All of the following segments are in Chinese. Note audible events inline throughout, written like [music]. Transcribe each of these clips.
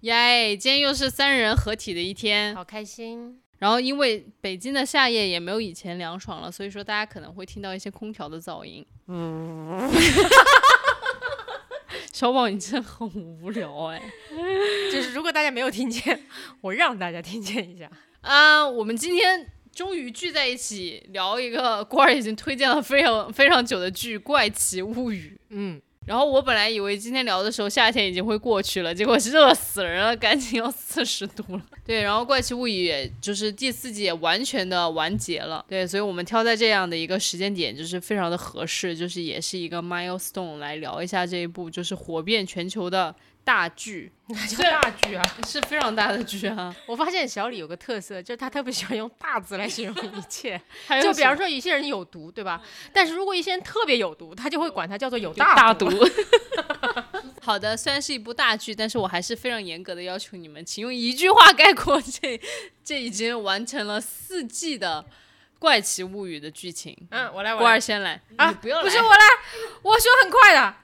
耶耶！今天又是三人合体的一天，好开心。然后因为北京的夏夜也没有以前凉爽了，所以说大家可能会听到一些空调的噪音。嗯，小宝，你真的很无聊哎。就是如果大家没有听见，我让大家听见一下啊。我们今天终于聚在一起聊一个官儿已经推荐了非常非常久的剧《怪奇物语》。嗯。然后我本来以为今天聊的时候夏天已经会过去了，结果热死人了，赶紧要四十度了。对，然后《怪奇物语》就是第四季也完全的完结了。对，所以我们挑在这样的一个时间点，就是非常的合适，就是也是一个 milestone 来聊一下这一部就是火遍全球的。大剧，叫大剧啊，是非常大的剧啊！我发现小李有个特色，就是他特别喜欢用大字来形容一切。[laughs] 就比方说，一些人有毒，对吧？但是如果一些人特别有毒，他就会管他叫做有大毒。[laughs] 好的，虽然是一部大剧，但是我还是非常严格的要求你们，请用一句话概括这 [laughs] 这已经完成了四季的《怪奇物语》的剧情。嗯，我来，郭儿先来啊！不要，不是我来，我说很快的。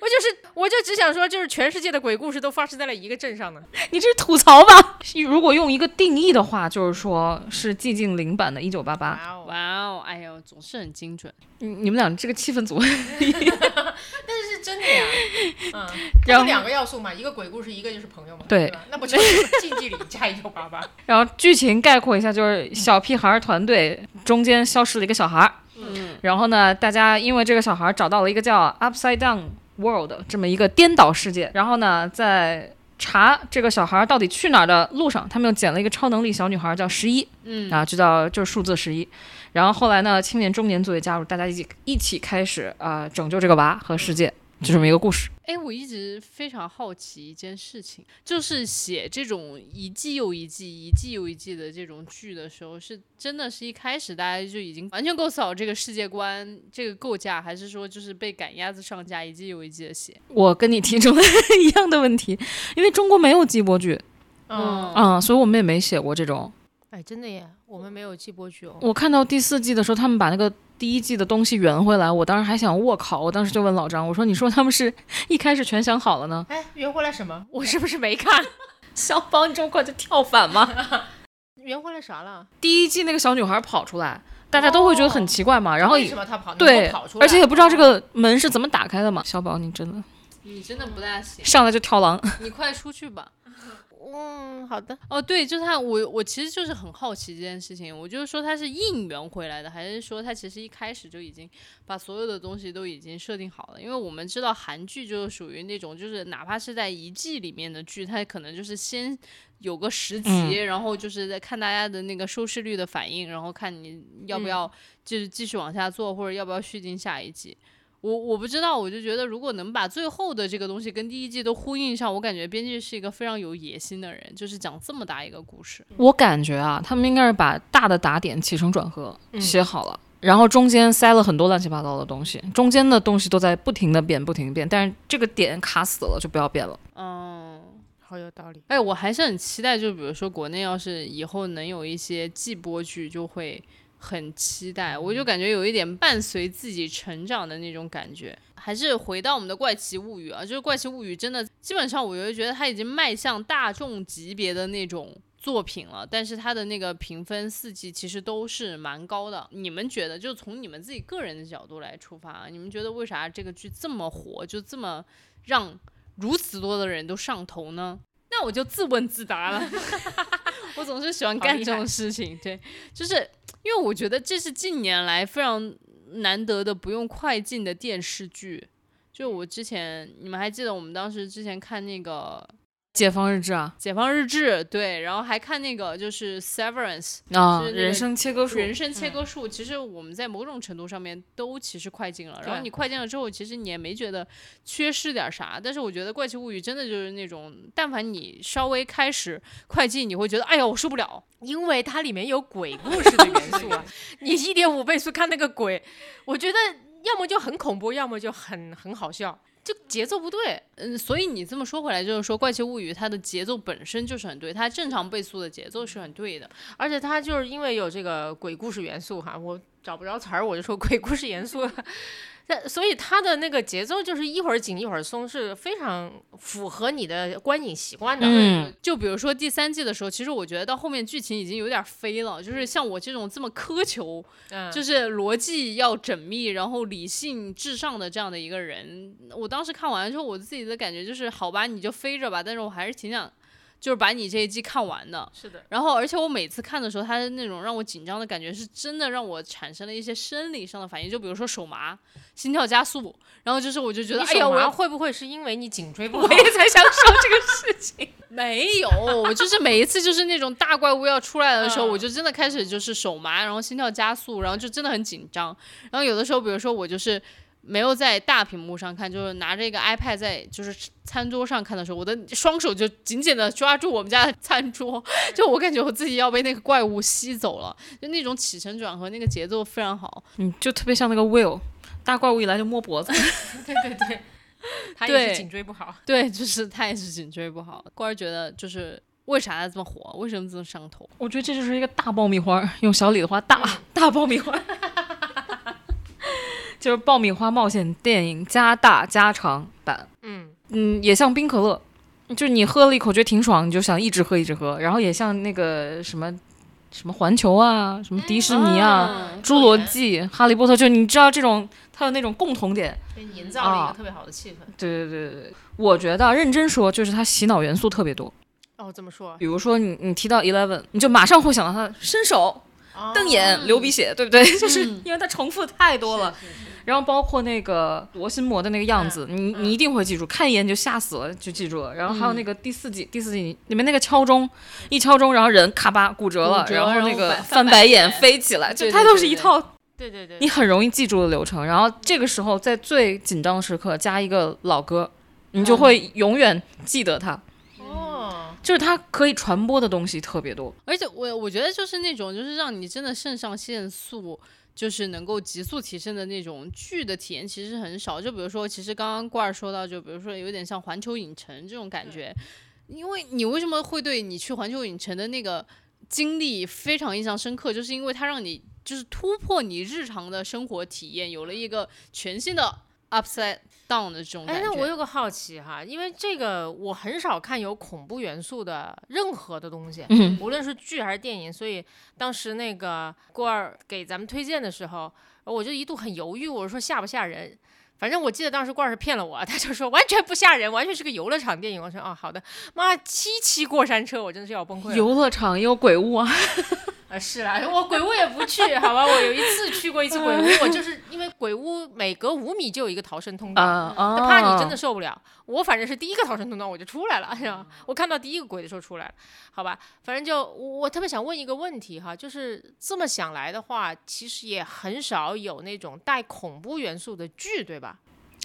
我就是，我就只想说，就是全世界的鬼故事都发生在了一个镇上呢。[laughs] 你这是吐槽吧？如果用一个定义的话，就是说是寂静岭版的《一九八八》。哇哦，哎呦，总是很精准。你你们俩这个气氛组，[laughs] 但是是真的呀。[laughs] 嗯，有两个要素嘛，一个鬼故事，一个就是朋友嘛。对，那不就是寂静岭加一九八八？然后剧情概括一下，就是小屁孩团队中间消失了一个小孩。嗯。然后呢，大家因为这个小孩找到了一个叫 Upside Down。World 这么一个颠倒世界，然后呢，在查这个小孩到底去哪儿的路上，他们又捡了一个超能力小女孩，叫十一，嗯啊，就叫就是数字十一。然后后来呢，青年中年组也加入，大家一起一起开始啊拯救这个娃和世界。就这么一个故事。哎，我一直非常好奇一件事情，就是写这种一季又一季、一季又一季的这种剧的时候，是真的是一开始大家就已经完全构思好这个世界观、这个构架，还是说就是被赶鸭子上架，一季又一季的写？我跟你提出了 [laughs] 一样的问题，因为中国没有季播剧，嗯嗯，所以我们也没写过这种。哎，真的耶，我们没有季播剧哦。我看到第四季的时候，他们把那个。第一季的东西圆回来，我当时还想卧靠，我当时就问老张，我说：“你说他们是一开始全想好了呢？”哎，圆回来什么？我是不是没看？小宝，你这么快就跳反吗？[laughs] 圆回来啥了？第一季那个小女孩跑出来，大家都会觉得很奇怪嘛。然后为什么她跑？对，跑出来，而且也不知道这个门是怎么打开的嘛。小宝，你真的，你真的不大行，上来就跳狼，[laughs] 你快出去吧。嗯，好的。哦，对，就是他，我我其实就是很好奇这件事情。我就是说他是应援回来的，还是说他其实一开始就已经把所有的东西都已经设定好了？因为我们知道韩剧就是属于那种，就是哪怕是在一季里面的剧，它可能就是先有个十集，然后就是在看大家的那个收视率的反应，然后看你要不要就是继续往下做，或者要不要续进下一季。我我不知道，我就觉得如果能把最后的这个东西跟第一季都呼应上，我感觉编剧是一个非常有野心的人，就是讲这么大一个故事。我感觉啊，他们应该是把大的打点起承转合写好了，然后中间塞了很多乱七八糟的东西，中间的东西都在不停的变，不停的变，但是这个点卡死了就不要变了。嗯，好有道理。哎，我还是很期待，就比如说国内要是以后能有一些季播剧，就会。很期待，我就感觉有一点伴随自己成长的那种感觉。还是回到我们的怪奇物语啊，就是怪奇物语真的基本上，我就觉得它已经迈向大众级别的那种作品了。但是它的那个评分四季其实都是蛮高的。你们觉得，就从你们自己个人的角度来出发，你们觉得为啥这个剧这么火，就这么让如此多的人都上头呢？那我就自问自答了。[laughs] 我总是喜欢干这种事情，对，就是因为我觉得这是近年来非常难得的不用快进的电视剧。就我之前，你们还记得我们当时之前看那个《解放日志啊，解放日志，对，然后还看那个就是《Severance》啊，是那个人生切割术，人生切割术。其实我们在某种程度上面都其实快进了，然后你快进了之后，其实你也没觉得缺失点啥。但是我觉得《怪奇物语》真的就是那种，但凡你稍微开始快进，你会觉得哎呀我受不了。因为它里面有鬼故事的元素啊。[laughs] 你一点五倍速看那个鬼，我觉得要么就很恐怖，要么就很很好笑，就节奏不对。嗯，所以你这么说回来，就是说《怪奇物语》它的节奏本身就是很对，它正常倍速的节奏是很对的。而且它就是因为有这个鬼故事元素哈，我找不着词儿，我就说鬼故事元素。那所以它的那个节奏就是一会儿紧一会儿松，是非常符合你的观影习惯的。嗯，就比如说第三季的时候，其实我觉得到后面剧情已经有点飞了，就是像我这种这么苛求，嗯，就是逻辑要缜密，然后理性至上的这样的一个人，我当时看完之后，我自己的感觉就是，好吧，你就飞着吧，但是我还是挺想，就是把你这一季看完的。是的，然后，而且我每次看的时候，他的那种让我紧张的感觉，是真的让我产生了一些生理上的反应，就比如说手麻、心跳加速，然后就是我就觉得，哎呀，我要会不会是因为你颈椎不好？我也在想说这个事情。[laughs] 没有，我就是每一次就是那种大怪物要出来的时候，嗯我就真的开始就是手麻，然后心跳加速，然后就真的很紧张。然后有的时候，比如说我就是没有在大屏幕上看，就是拿着一个 iPad 在就是餐桌上看的时候，我的双手就紧紧的抓住我们家的餐桌，[laughs] 就我感觉我自己要被那个怪物吸走了，就那种起承转合，那个节奏非常好。嗯，就特别像那个 Will，大怪物一来就摸脖子。[laughs] 对对对，他也是颈椎不好。对，就是他也是颈椎不好，官儿觉得就是。为啥他这么火？为什么这么上头？我觉得这就是一个大爆米花，用小李的话，大大爆米花，[laughs] 就是爆米花冒险电影加大加长版。嗯，嗯，也像冰可乐，就是你喝了一口觉得挺爽，你就想一直喝一直喝。然后也像那个什么什么环球啊，什么迪士尼啊，嗯侏罗纪、哈利波特，就你知道这种它有那种共同点。给你营造了一啊个特别好的气氛。对对对对对，我觉得认真说，就是它洗脑元素特别多。哦，这么说，比如说你你提到 Eleven，你就马上会想到他伸手、瞪眼、流鼻血，对不对？[laughs] 就是因为它重复太多了。然后包括那个夺心魔的那个样子，你你一定会记住，看一眼就吓死了，就记住了。然后还有那个第四季，第四季里面那个敲钟，一敲钟，然后人咔吧骨折了，折然后那个翻翻白眼眼飞起来，就它都是一套对对对，你很容易记住的流程。然后这个时候在最紧张的时刻加一个老歌，你就会永远记得它。哦，就是它可以传播的东西特别多。而且我我觉得就是那种就是让你真的肾上腺素就是能够急速提升的那种剧的体验其实很少。就比如说，其实刚刚罐儿说到，就比如说有点像环球影城这种感觉，因为你为什么会对你去环球影城的那个经历非常印象深刻，就是因为它让你就是突破你日常的生活体验，有了一个全新的 upside down 的这种感哎，那我有个好奇哈，因为这个我很少看有恐怖元素的任何的东西，嗯无论是剧还是电影，所以当时那个郭儿给咱们推荐的时候，我就一度很犹豫，我说吓不吓人？反正我记得当时罐儿是骗了我，他就说完全不吓人，完全是个游乐场电影。我说哦，好的，妈，七七过山车，我真的是要崩溃了。游乐场也有鬼屋啊，啊，是啦，我鬼屋也不去，好吧？我有一次去过一次鬼屋，我就是因为鬼屋每隔五米就有一个逃生通道！他怕你真的受不了。我反正是第一个逃生通道我就出来了，[laughs] 是吧？我看到第一个鬼的时候出来了，好吧？反正就我我特别想问一个问题哈，就是这么想来的话，其实也很少有那种带恐怖元素的剧，对吧？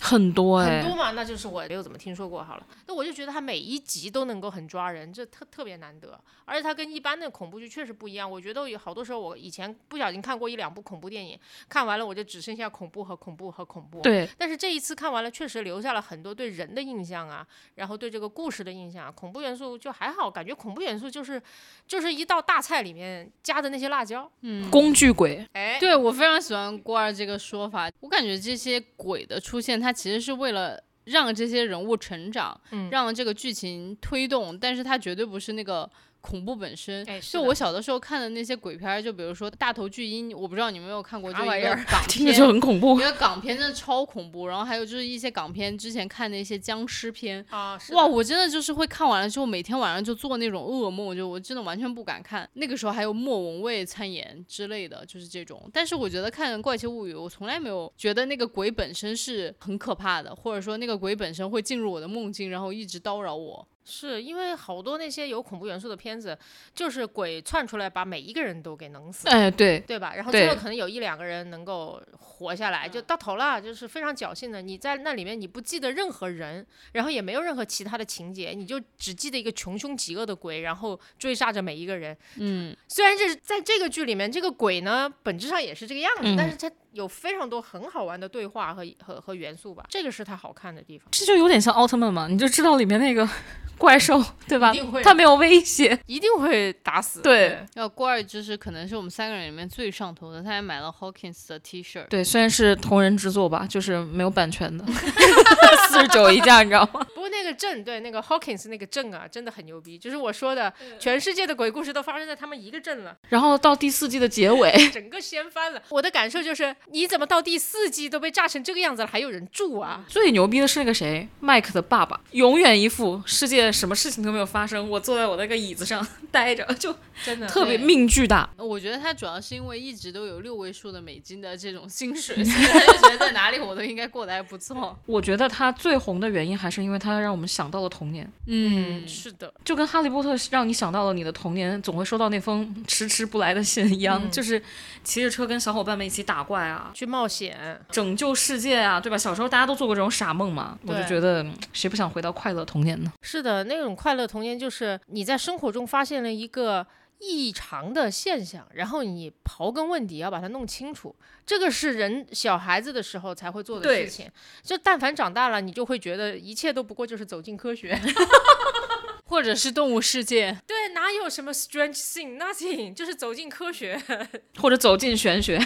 很多哎、很多嘛，那就是我没有怎么听说过好了。那我就觉得它每一集都能够很抓人，这特特别难得。而且它跟一般的恐怖剧确实不一样。我觉得有好多时候我以前不小心看过一两部恐怖电影，看完了我就只剩下恐怖和恐怖和恐怖。。对，但是这一次看完了，确实留下了很多对人的印象啊，然后对这个故事的印象啊。恐怖元素就还好，感觉恐怖元素就是就是一道大菜里面加的那些辣椒。嗯工具鬼，哎，对我非常喜欢郭二这个说法，我感觉这些鬼的出现，它其实是为了让这些人物成长，嗯让这个剧情推动，但是它绝对不是那个。恐怖本身，哎就我小的时候看的那些鬼片，就比如说《大头巨婴》，我不知道你们有没有看过，就一个啥玩意儿港 [laughs] 听着片，就很恐怖因为港片真的超恐怖。然后还有就是一些港片，之前看的一些僵尸片，啊，哇，我真的就是会看完了之后，每天晚上就做那种噩梦，就我真的完全不敢看。那个时候还有莫文蔚参演之类的，就是这种。但是我觉得看《怪奇物语》，我从来没有觉得那个鬼本身是很可怕的，或者说那个鬼本身会进入我的梦境，然后一直叨扰我。是因为好多那些有恐怖元素的片子，就是鬼窜出来把每一个人都给弄死，哎，对，对吧？然后最后可能有一两个人能够活下来，就到头了，就是非常侥幸的。你在那里面你不记得任何人，然后也没有任何其他的情节，你就只记得一个穷凶极恶的鬼，然后追杀着每一个人。嗯，虽然这是在这个剧里面，这个鬼呢本质上也是这个样子，嗯但是它有非常多很好玩的对话和和和元素吧，这个是它好看的地方。这就有点像奥特曼嘛，你就知道里面那个 [laughs] 怪兽，对吧？它没有威胁，一定会打死。对要郭二就是可能是我们三个人里面最上头的，他还买了 Hawkins 的 T 恤。对，虽然是同人之作吧，就是没有版权的，[laughs] 四十九一件，你知道吗？不过那个镇，对那个 Hawkins 那个镇啊，真的很牛逼。就是我说的，全世界的鬼故事都发生在他们一个镇了，然后到第四季的结尾，整个掀翻了。我的感受就是，你怎么到第四季都被炸成这个样子了，还有人住啊？最牛逼的是那个谁，麦克的爸爸，永远一副世界什么事情都没有发生，我坐在我那个椅子上待着，就真的特别命巨大。我觉得他主要是因为一直都有六位数的美金的这种薪水，[laughs] 所以他就觉得在哪里我都应该过得还不错。我觉得他最红的原因还是因为他让我们想到了童年，嗯，是的，就跟《哈利波特》让你想到了你的童年总会收到那封迟迟不来的信一样，嗯就是骑着车跟小伙伴们一起打怪啊，去冒险。拯救世界啊，对吧？小时候大家都做过这种傻梦嘛，我就觉得嗯谁不想回到快乐童年呢？是的，那种快乐童年就是你在生活中发现了一个异常的现象，然后你刨根问底，要把它弄清楚。这个是人小孩子的时候才会做的事情。就但凡长大了，你就会觉得一切都不过就是走进科学。[laughs] 或者是动物世界，对，哪有什么 strange thing nothing，就是走进科学。[laughs] 或者走进玄学？[laughs]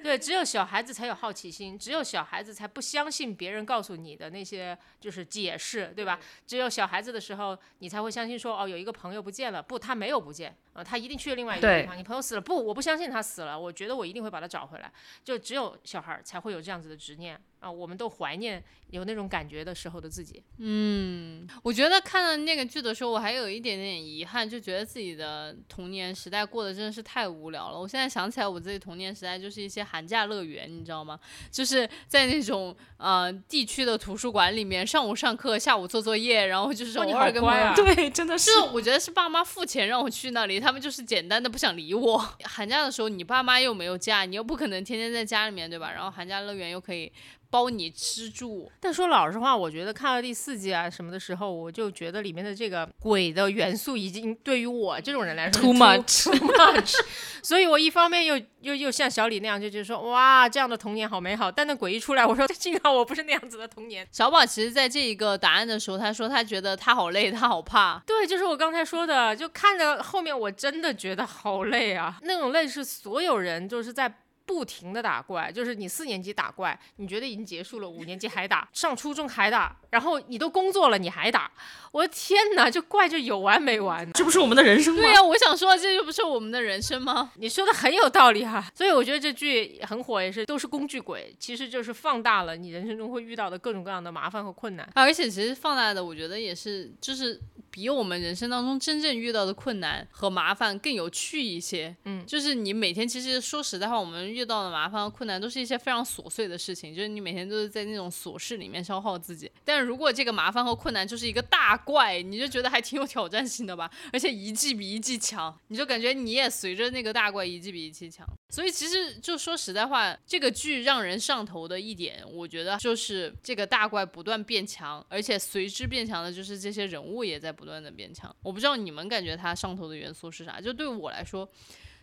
对，只有小孩子才有好奇心，只有小孩子才不相信别人告诉你的那些就是解释，对吧？只有小孩子的时候，你才会相信说，哦，有一个朋友不见了，不，他没有不见，啊、他一定去了另外一个地方。你朋友死了，不，我不相信他死了，我觉得我一定会把他找回来。就只有小孩儿才会有这样子的执念啊、我们都怀念有那种感觉的时候的自己。嗯，我觉得看了那个剧的时候，我还有一点点遗憾，就觉得自己的童年时代过得真的是太无聊了。我现在想起来，我自己童年时代就是一些寒假乐园，你知道吗？就是在那种呃地区的图书馆里面，上午上课，下午做作业，然后就是偶尔跟朋友好乖啊对，真的是是我觉得是爸妈付钱让我去那里，他们就是简单的不想理我。[laughs] 寒假的时候，你爸妈又没有假，你又不可能天天在家里面，对吧？然后寒假乐园又可以包你吃住，但说老实话，我觉得看到第四季啊什么的时候，我就觉得里面的这个鬼的元素已经对于我这种人来说 Too much [laughs] too much，所以我一方面又又又像小李那样，就觉得说哇，这样的童年好美好，但那鬼一出来，我说 [laughs] 幸好我不是那样子的童年。小宝其实在这一个答案的时候，他说他觉得他好累，他好怕。对，就是我刚才说的，就看着后面，我真的觉得好累啊！那种累是所有人就是在不停的打怪，就是你四年级打怪，你觉得已经结束了，五年级还打，上初中还打，然后你都工作了你还打，我的天哪，这怪就有完没完。这不是我们的人生吗？对呀、我想说，这就不是我们的人生吗？你说的很有道理哈、所以我觉得这剧很火，也是都是工具鬼，其实就是放大了你人生中会遇到的各种各样的麻烦和困难。啊而且其实放大的，我觉得也是，就是比我们人生当中真正遇到的困难和麻烦更有趣一些。嗯就是你每天其实说实在话，我们遇到的麻烦和困难都是一些非常琐碎的事情，就是你每天都是在那种琐事里面消耗自己。但是如果这个麻烦和困难就是一个大怪，你就觉得还挺有挑战性的吧，而且一季比一季强，你就感觉你也随着那个大怪一季比一季强。所以其实就说实在话，这个剧让人上头的一点，我觉得就是这个大怪不断变强，而且随之变强的就是这些人物也在不断的变强。我不知道你们感觉它上头的元素是啥？就对我来说，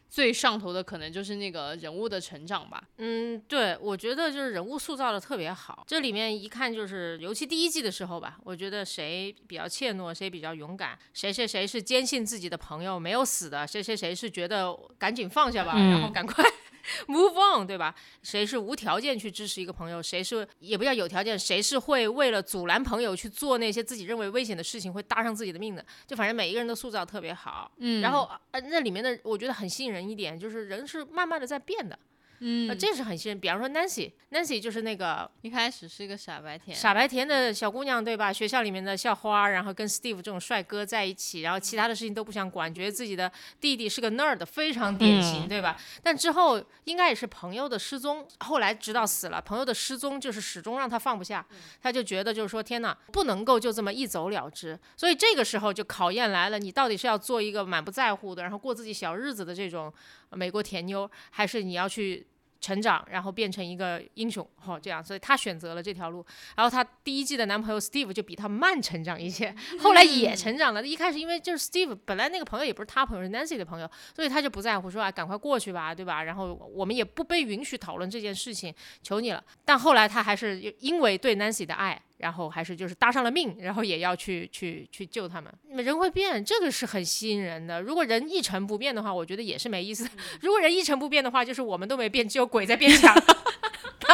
最上头的可能就是那个人物的成长吧。嗯，对，我觉得就是人物塑造的特别好。这里面一看就是，尤其第一季的时候吧，我觉得谁比较怯懦，谁比较勇敢，谁谁谁是坚信自己的朋友没有死的，谁谁谁是觉得赶紧放下吧，然后嗯赶快 [laughs] move on，对吧？谁是无条件去支持一个朋友，谁是也不叫有条件，谁是会为了阻拦朋友去做那些自己认为危险的事情，会搭上自己的命的。就反正每一个人都塑造特别好。嗯然后呃，那里面的我觉得很吸引人一点，就是人是慢慢的在变的。嗯呃，这是很信任。比方说 Nancy，Nancy 就是那个一开始是一个傻白甜，傻白甜的小姑娘，对吧？学校里面的校花，然后跟 Steve 这种帅哥在一起，然后其他的事情都不想管，觉得自己的弟弟是个 nerd，非常典型，嗯对吧？但之后应该也是朋友的失踪，后来直到死了，朋友的失踪就是始终让他放不下，他就觉得就是说天哪，不能够就这么一走了之。所以这个时候就考验来了，你到底是要做一个满不在乎的，然后过自己小日子的这种呃美国甜妞，还是你要去？成长，然后变成一个英雄，哦，这样，所以她选择了这条路。然后她第一季的男朋友 Steve 就比她慢成长一些，[laughs] 后来也成长了。一开始因为就是 Steve 本来那个朋友也不是他朋友，是 Nancy 的朋友，所以他就不在乎说啊，赶快过去吧，对吧？然后我们也不被允许讨论这件事情，求你了。但后来他还是因为对 Nancy 的爱。然后还是就是搭上了命，然后也要去去去救他们。人会变，这个是很吸引人的。如果人一成不变的话，我觉得也是没意思。如果人一成不变的话，就是我们都没变，只有鬼在变强，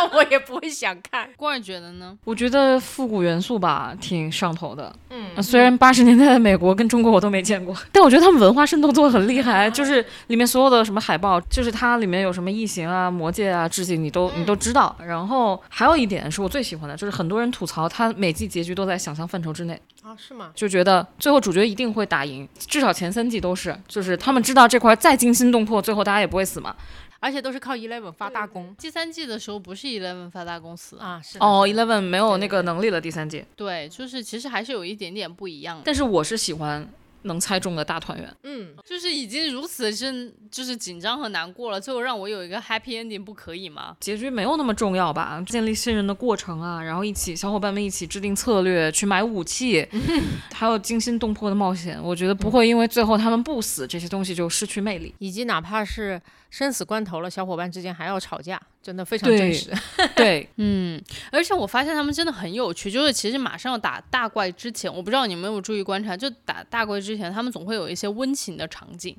那我也不会想看。[laughs] 郭儿觉得呢？我觉得复古元素吧，挺上头的。嗯呃虽然八十年代的美国跟中国我都没见过，但我觉得他们文化渗透做的很厉害。就是里面所有的什么海报，就是它里面有什么异形啊、魔戒啊、致敬，你都你都知道。然后还有一点是我最喜欢的，就是很多人吐槽它每季结局都在想象范畴之内，啊，是吗？就觉得最后主角一定会打赢，至少前三季都是，就是他们知道这块再惊心动魄，最后大家也不会死嘛。而且都是靠 Eleven 发大功第三季的时候不是 Eleven 发大公司，啊，是的哦，Eleven 没有那个能力了，第三季。对，就是其实还是有一点点不一样。但是我是喜欢能猜中的大团圆。嗯，就是已经如此是就是紧张和难过了，最后让我有一个 happy ending 不可以吗？结局没有那么重要吧？建立信任的过程啊，然后一起小伙伴们一起制定策略，去买武器，[laughs] 还有惊心动魄的冒险，我觉得不会因为最后他们不死，这些东西就失去魅力。以及哪怕是生死关头了，小伙伴之间还要吵架，真的非常真实。[laughs] 对，[laughs] 嗯，而且我发现他们真的很有趣，就是其实马上要打大怪之前，我不知道你们有没有注意观察，就打大怪之前，他们总会有一些温情的场景，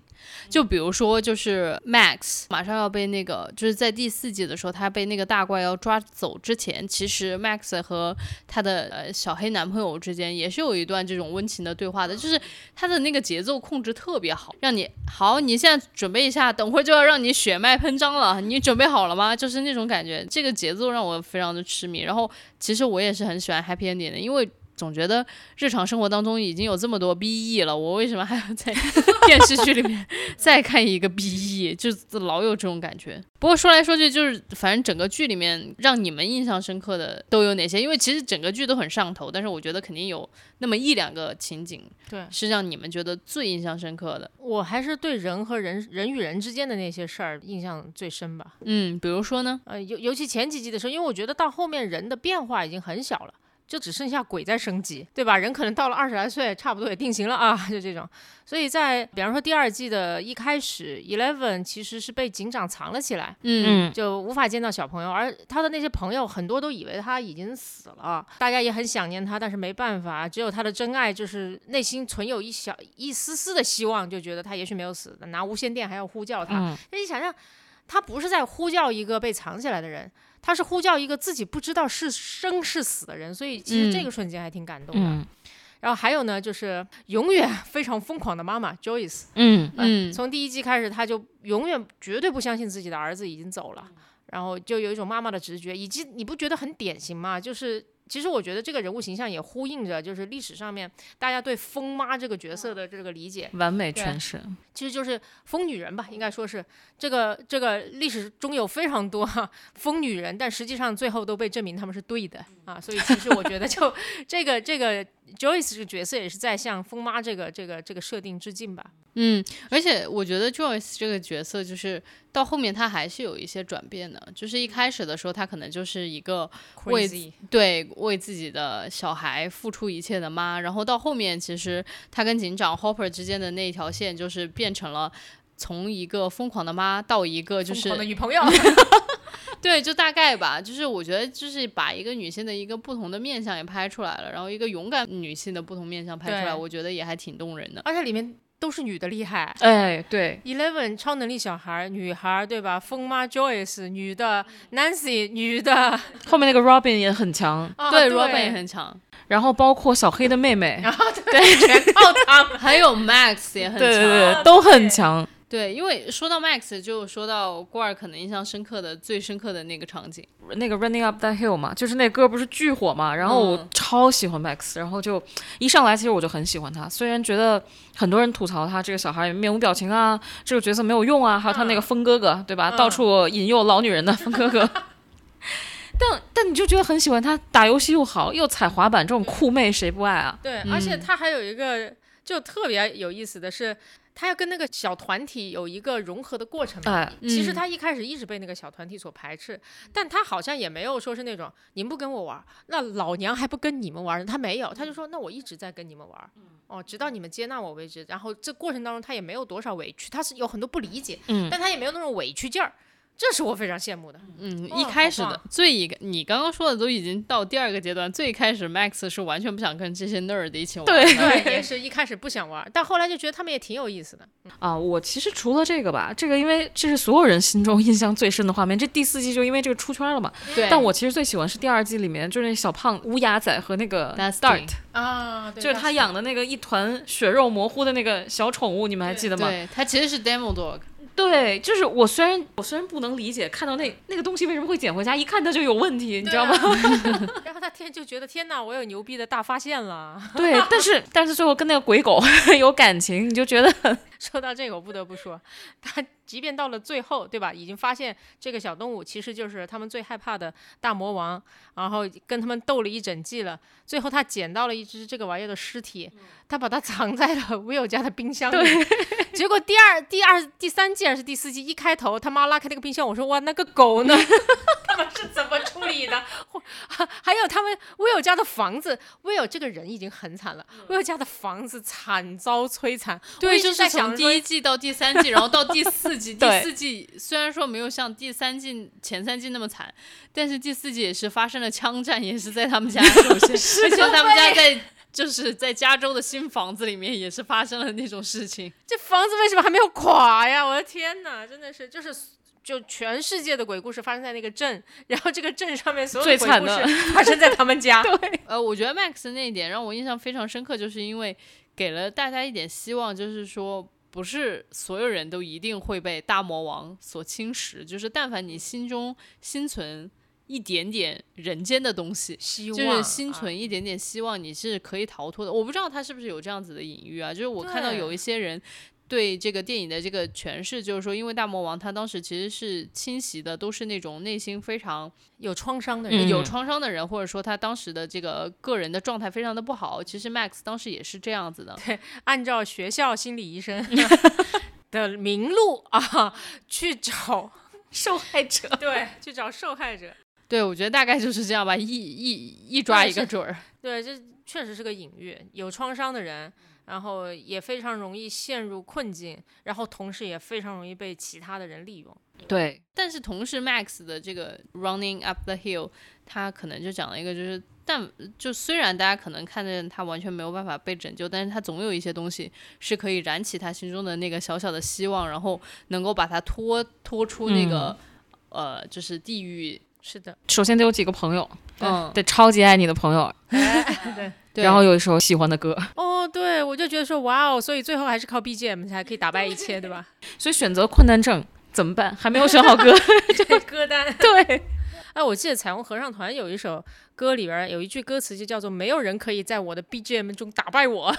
就比如说就是 Max 马上要被那个，就是在第四季的时候，他被那个大怪要抓走之前，其实 Max 和他的呃小黑男朋友之间也是有一段这种温情的对话的，就是他的那个节奏控制特别好，让你好，你现在准备一下，等会儿就要让你血脉喷张了，你准备好了吗？就是那种感觉，这个节奏让我非常的痴迷。然后其实我也是很喜欢 happy ending 的，因为总觉得日常生活当中已经有这么多 BE 了，我为什么还要在 [laughs] 电视剧里面 [laughs] 再看一个 BE？就是老有这种感觉。不过说来说去，就是反正整个剧里面让你们印象深刻的都有哪些？因为其实整个剧都很上头，但是我觉得肯定有那么一两个情景对是让你们觉得最印象深刻的。我还是对人和人人与人之间的那些事儿印象最深吧。嗯，比如说呢？呃，尤尤其前几季的时候，因为我觉得到后面人的变化已经很小了。就只剩下鬼在升级，对吧？人可能到了二十来岁，差不多也定型了啊，[laughs] 就这种。所以在比方说第二季的一开始，Eleven 其实是被警长藏了起来，嗯就无法见到小朋友，而他的那些朋友很多都以为他已经死了，大家也很想念他，但是没办法，只有他的真爱就是内心存有一小一丝丝的希望，就觉得他也许没有死，拿无线电还要呼叫他。嗯那你想想，他不是在呼叫一个被藏起来的人，他是呼叫一个自己不知道是生是死的人，所以其实这嗯个瞬间还挺感动的。嗯然后还有呢，就是永远 [laughs] 非常疯狂的妈妈 Joyce，嗯嗯从第一季开始，他就永远绝对不相信自己的儿子已经走了，然后就有一种妈妈的直觉，以及你不觉得很典型吗？就是其实我觉得这个人物形象也呼应着，就是历史上面大家对疯妈这个角色的这个理解，完美诠释。其实就是疯女人吧，应该说是这个这个历史中有非常多哈 [laughs] 疯女人，但实际上最后都被证明他们是对的啊，所以其实我觉得就 [laughs] 这个这个 Joyce 这个角色也是在向疯妈这个这个这个设定致敬吧。嗯，而且我觉得 Joyce 这个角色，就是到后面他还是有一些转变的。就是一开始的时候，他可能就是一个为对为自己的小孩付出一切的妈，然后到后面，其实他跟警长 Hopper 之间的那一条线，就是变成了从一个疯狂的妈到一个就疯是狂的女朋友，[laughs] 对，就大概吧，就是我觉得就是把一个女性的一个不同的面相也拍出来了，然后一个勇敢女性的不同面相拍出来，我觉得也还挺动人的。而且里面都是女的厉害。哎，对，Eleven 超能力小孩，女孩对吧？疯妈 Joyce 女的，Nancy 女的，[laughs] 后面那个 Robin 也很强，啊对 Robin 也很强，然后包括小黑的妹妹，[laughs] 然后对，全靠他们。还有 Max 也很强。对对对，都很强。对，因为说到 Max，就说到郭二可能印象深刻的最深刻的那个场景，那个 Running Up That Hill 嘛，就是那歌不是巨火嘛，然后我嗯超喜欢 Max，然后就一上来其实我就很喜欢他，虽然觉得很多人吐槽他这个小孩面无表情啊，这个角色没有用啊，还有他那个疯哥哥，对吧？嗯到处引诱老女人的疯哥哥。[laughs] 但但你就觉得很喜欢他，打游戏又好，又踩滑板，这种酷妹谁不爱啊？对，而且嗯他还有一个就特别有意思的是，他要跟那个小团体有一个融合的过程嘛。哎，其实嗯他一开始一直被那个小团体所排斥，但他好像也没有说是那种你们不跟我玩儿，那老娘还不跟你们玩儿，他没有，他就说那我一直在跟你们玩儿，哦，直到你们接纳我为止。然后这过程当中他也没有多少委屈，他是有很多不理解，嗯但他也没有那种委屈劲儿，这是我非常羡慕的。嗯，一开始的最一个，你刚刚说的都已经到第二个阶段，最开始 Max 是完全不想跟这些 nerd 一起玩的，对对，[laughs] 也是一开始不想玩，但后来就觉得他们也挺有意思的。啊，我其实除了这个吧，这个因为这是所有人心中 [laughs] 印象最深的画面，这第四季就因为这个出圈了嘛。对，但我其实最喜欢是第二季里面，就是那小胖乌鸦仔和那个 Dusty Dart，啊，就是他养的那个一团血肉模糊的那个小宠物，你们还记得吗？对他其实是 demo dog，对，就是我虽然我虽然不能理解看到那那个东西为什么会捡回家，一看它就有问题，你知道吗？[laughs] 然后他天就觉得天哪，我有牛逼的大发现了。[laughs] 对，但是但是最后跟那个鬼狗 [laughs] 有感情，你就觉得说到这个，我不得不说，他即便到了最后，对吧？已经发现这个小动物其实就是他们最害怕的大魔王，然后跟他们斗了一整季了。最后他捡到了一只这个玩意儿的尸体，他把它藏在了 Will 家的冰箱里。结果第二、第二、第三季还是第四季一开头，他妈拉开那个冰箱，我说哇，那个狗呢？[laughs] 是怎么处理的？或 [laughs] 还有他们 Will 家的房子，Will 这个人已经很惨了，Will 家的房子惨遭摧残。我对，就是从第一季到第三季，[laughs] 然后到第四季，第四季虽然说没有像第三季前三季那么惨，但是第四季也是发生了枪战，也是在他们家首先，而且他们家在。就是在加州的新房子里面也是发生了那种事情，这房子为什么还没有垮呀？我的天哪，真的是就是。就全世界的鬼故事发生在那个镇，然后这个镇上面所有最鬼故惨的事发生在他们家。[laughs] 对，呃，我觉得 Max 那一点让我印象非常深刻，就是因为给了大家一点希望，就是说不是所有人都一定会被大魔王所侵蚀，就是但凡你心中心存一点点人间的东西，希望就是心啊存一点点希望，你是可以逃脱的。我不知道他是不是有这样子的隐喻啊，就是我看到有一些人。对这个电影的这个诠释，就是说，因为大魔王他当时其实是侵袭的都是那种内心非常有创伤的嗯人，有创伤的人，或者说他当时的这个个人的状态非常的不好。其实 Max 当时也是这样子的，对按照学校心理医生 [laughs] 的名录啊，[laughs] 去找受害者。对，去找受害者。对我觉得大概就是这样吧，一一一抓一个准儿。对，这确实是个隐喻。有创伤的人，然后也非常容易陷入困境，然后同时也非常容易被其他的人利用。对，但是同时，Max 的这个 Running Up the Hill，他可能就讲了一个，就是但就虽然大家可能看见他完全没有办法被拯救，但是他总有一些东西是可以燃起他心中的那个小小的希望，然后能够把他拖拖出那个、呃，就是地狱。是的，首先得有几个朋友，嗯，得超级爱你的朋友，[laughs] [laughs] 对。对然后有一首喜欢的歌，哦，对，我就觉得说，哇哦，所以最后还是靠 BGM 才可以打败一切，对吧？[laughs] 所以选择困难症怎么办？还没有选好歌。[laughs] 这歌单。[laughs] 对，哎，我记得彩虹合唱团有一首歌里边有一句歌词就叫做“没有人可以在我的 BGM 中打败我”，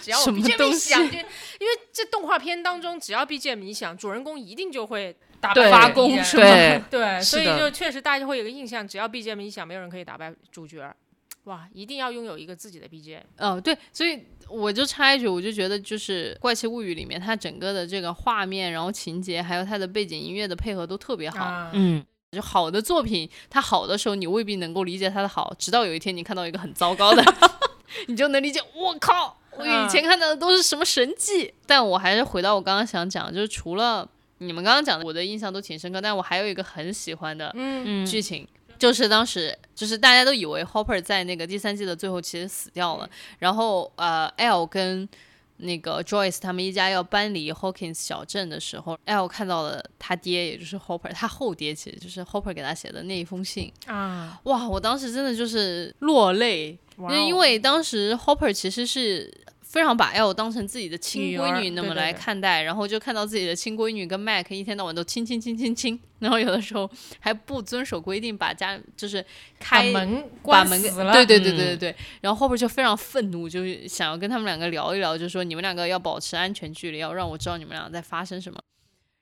只要 BGM 一响，因为这动画片当中只要 BGM 一响，主人公一定就会打发发功功是吗对，所以就确实大家会有个印象，只要 BGM 一响，没有人可以打败主角儿。哇，一定要拥有一个自己的 BGM。哦，对，所以我就插一句，我就觉得就是《怪奇物语》里面它整个的这个画面，然后情节，还有它的背景音乐的配合都特别好。啊，嗯，就好的作品，它好的时候你未必能够理解它的好，直到有一天你看到一个很糟糕的，[laughs] 你就能理解。我靠，我以前看到的都是什么神迹？但我还是回到我刚刚想讲，就是除了你们刚刚讲的，我的印象都挺深刻，但我还有一个很喜欢的嗯，剧情。就是当时，就是大家都以为 Hopper 在那个第三季的最后其实死掉了，然后呃，L 跟那个 Joyce 他们一家要搬离 Hawkins 小镇的时候，L 看到了他爹，也就是 Hopper，他后爹其实就是 Hopper 给他写的那一封信。啊，哇，我当时真的就是落泪，因为当时 Hopper 其实是非常把 L 当成自己的亲闺女那么来对看待，然后就看到自己的亲闺女跟 Mac 一天到晚都亲亲亲亲亲，然后有的时候还不遵守规定，把家就是把开门把关门对对对对对然后后边就非常愤怒，就是想要跟他们两个聊一聊，就说你们两个要保持安全距离，要让我知道你们俩在发生什么。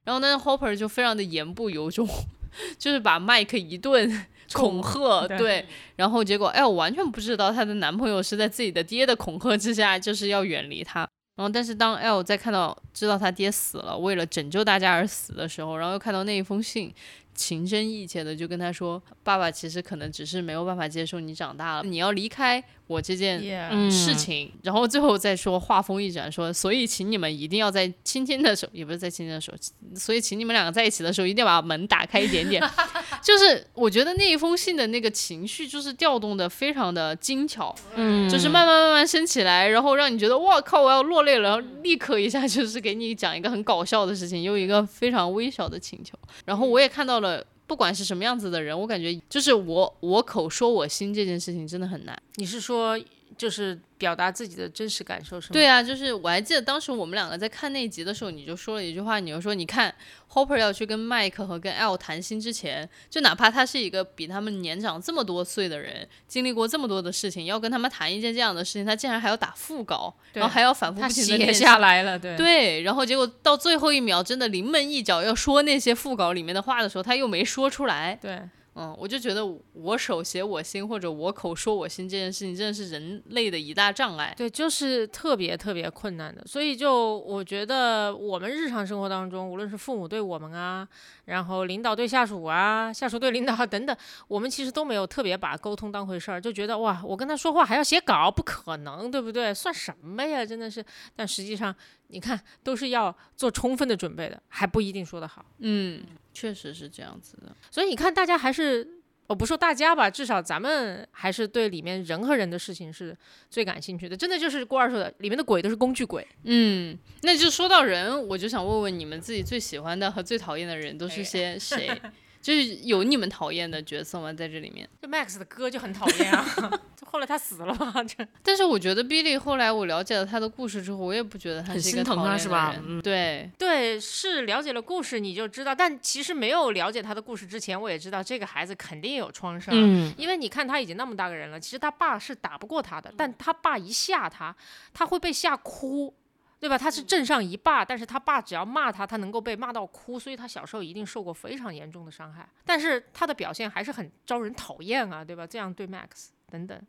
然后呢，Hopper 就非常的言不由衷，[laughs] 就是把麦克一顿恐吓，对对，然后结果哎，我完全不知道她的男朋友是在自己的爹的恐吓之下，就是要远离她。然后，但是当 L 在看到知道他爹死了，为了拯救大家而死的时候，然后又看到那一封信，情真意切的就跟他说：“爸爸其实可能只是没有办法接受你长大了，你要离开我这件 Yeah 嗯事情。然后最后再说，话锋一转说：“所以请你们一定要在亲亲的时候，也不是在亲亲的时候，所以请你们两个在一起的时候，一定要把门打开一点点。[laughs] ”就是我觉得那一封信的那个情绪，就是调动的非常的精巧。嗯就是慢慢慢慢升起来，然后让你觉得哇靠，我要落泪了，然后立刻一下就是给你讲一个很搞笑的事情，又一个非常微小的请求。然后我也看到了，不管是什么样子的人，我感觉就是我我口说我心这件事情真的很难。你是说就是表达自己的真实感受是吗？对啊，就是我还记得当时我们两个在看那一集的时候，你就说了一句话，你就说你看 Hopper 要去跟麦克和跟 L 谈心之前，就哪怕他是一个比他们年长这么多岁的人，经历过这么多的事情，要跟他们谈一件这样的事情，他竟然还要打腹稿，然后还要反复不停的写下来了，对对，然后结果到最后一秒，真的临门一脚要说那些副稿里面的话的时候，他又没说出来。对嗯，我就觉得我手写我心，或者我口说我心这件事情，真的是人类的一大障碍。对，就是特别特别困难的。所以就我觉得我们日常生活当中，无论是父母对我们啊，然后领导对下属啊，下属对领导啊 [laughs] 等等，我们其实都没有特别把沟通当回事儿，就觉得哇，我跟他说话还要写稿，不可能，对不对？算什么呀，真的是。但实际上，你看都是要做充分的准备的，还不一定说得好。嗯，确实是这样子的。所以你看，大家还是我不说大家吧，至少咱们还是对里面人和人的事情是最感兴趣的。真的就是郭二说的，里面的鬼都是工具鬼。嗯，那就说到人，我就想问问你们自己最喜欢的和最讨厌的人都是些谁？[laughs] 就是有你们讨厌的角色吗？在这里面？就 Max 的歌就很讨厌啊，[laughs] 就后来他死了嘛，这但是我觉得 Billy 后来我了解了他的故事之后，我也不觉得他很是一个心疼讨厌的他是吧？人嗯。对，对是了解了故事你就知道，但其实没有了解他的故事之前，我也知道这个孩子肯定有创伤。嗯，因为你看他已经那么大个人了，其实他爸是打不过他的，但他爸一吓他，他会被吓哭，对吧？他是镇上一霸，但是他爸只要骂他，他能够被骂到哭，所以他小时候一定受过非常严重的伤害。但是他的表现还是很招人讨厌啊，对吧？这样对 Max 等等，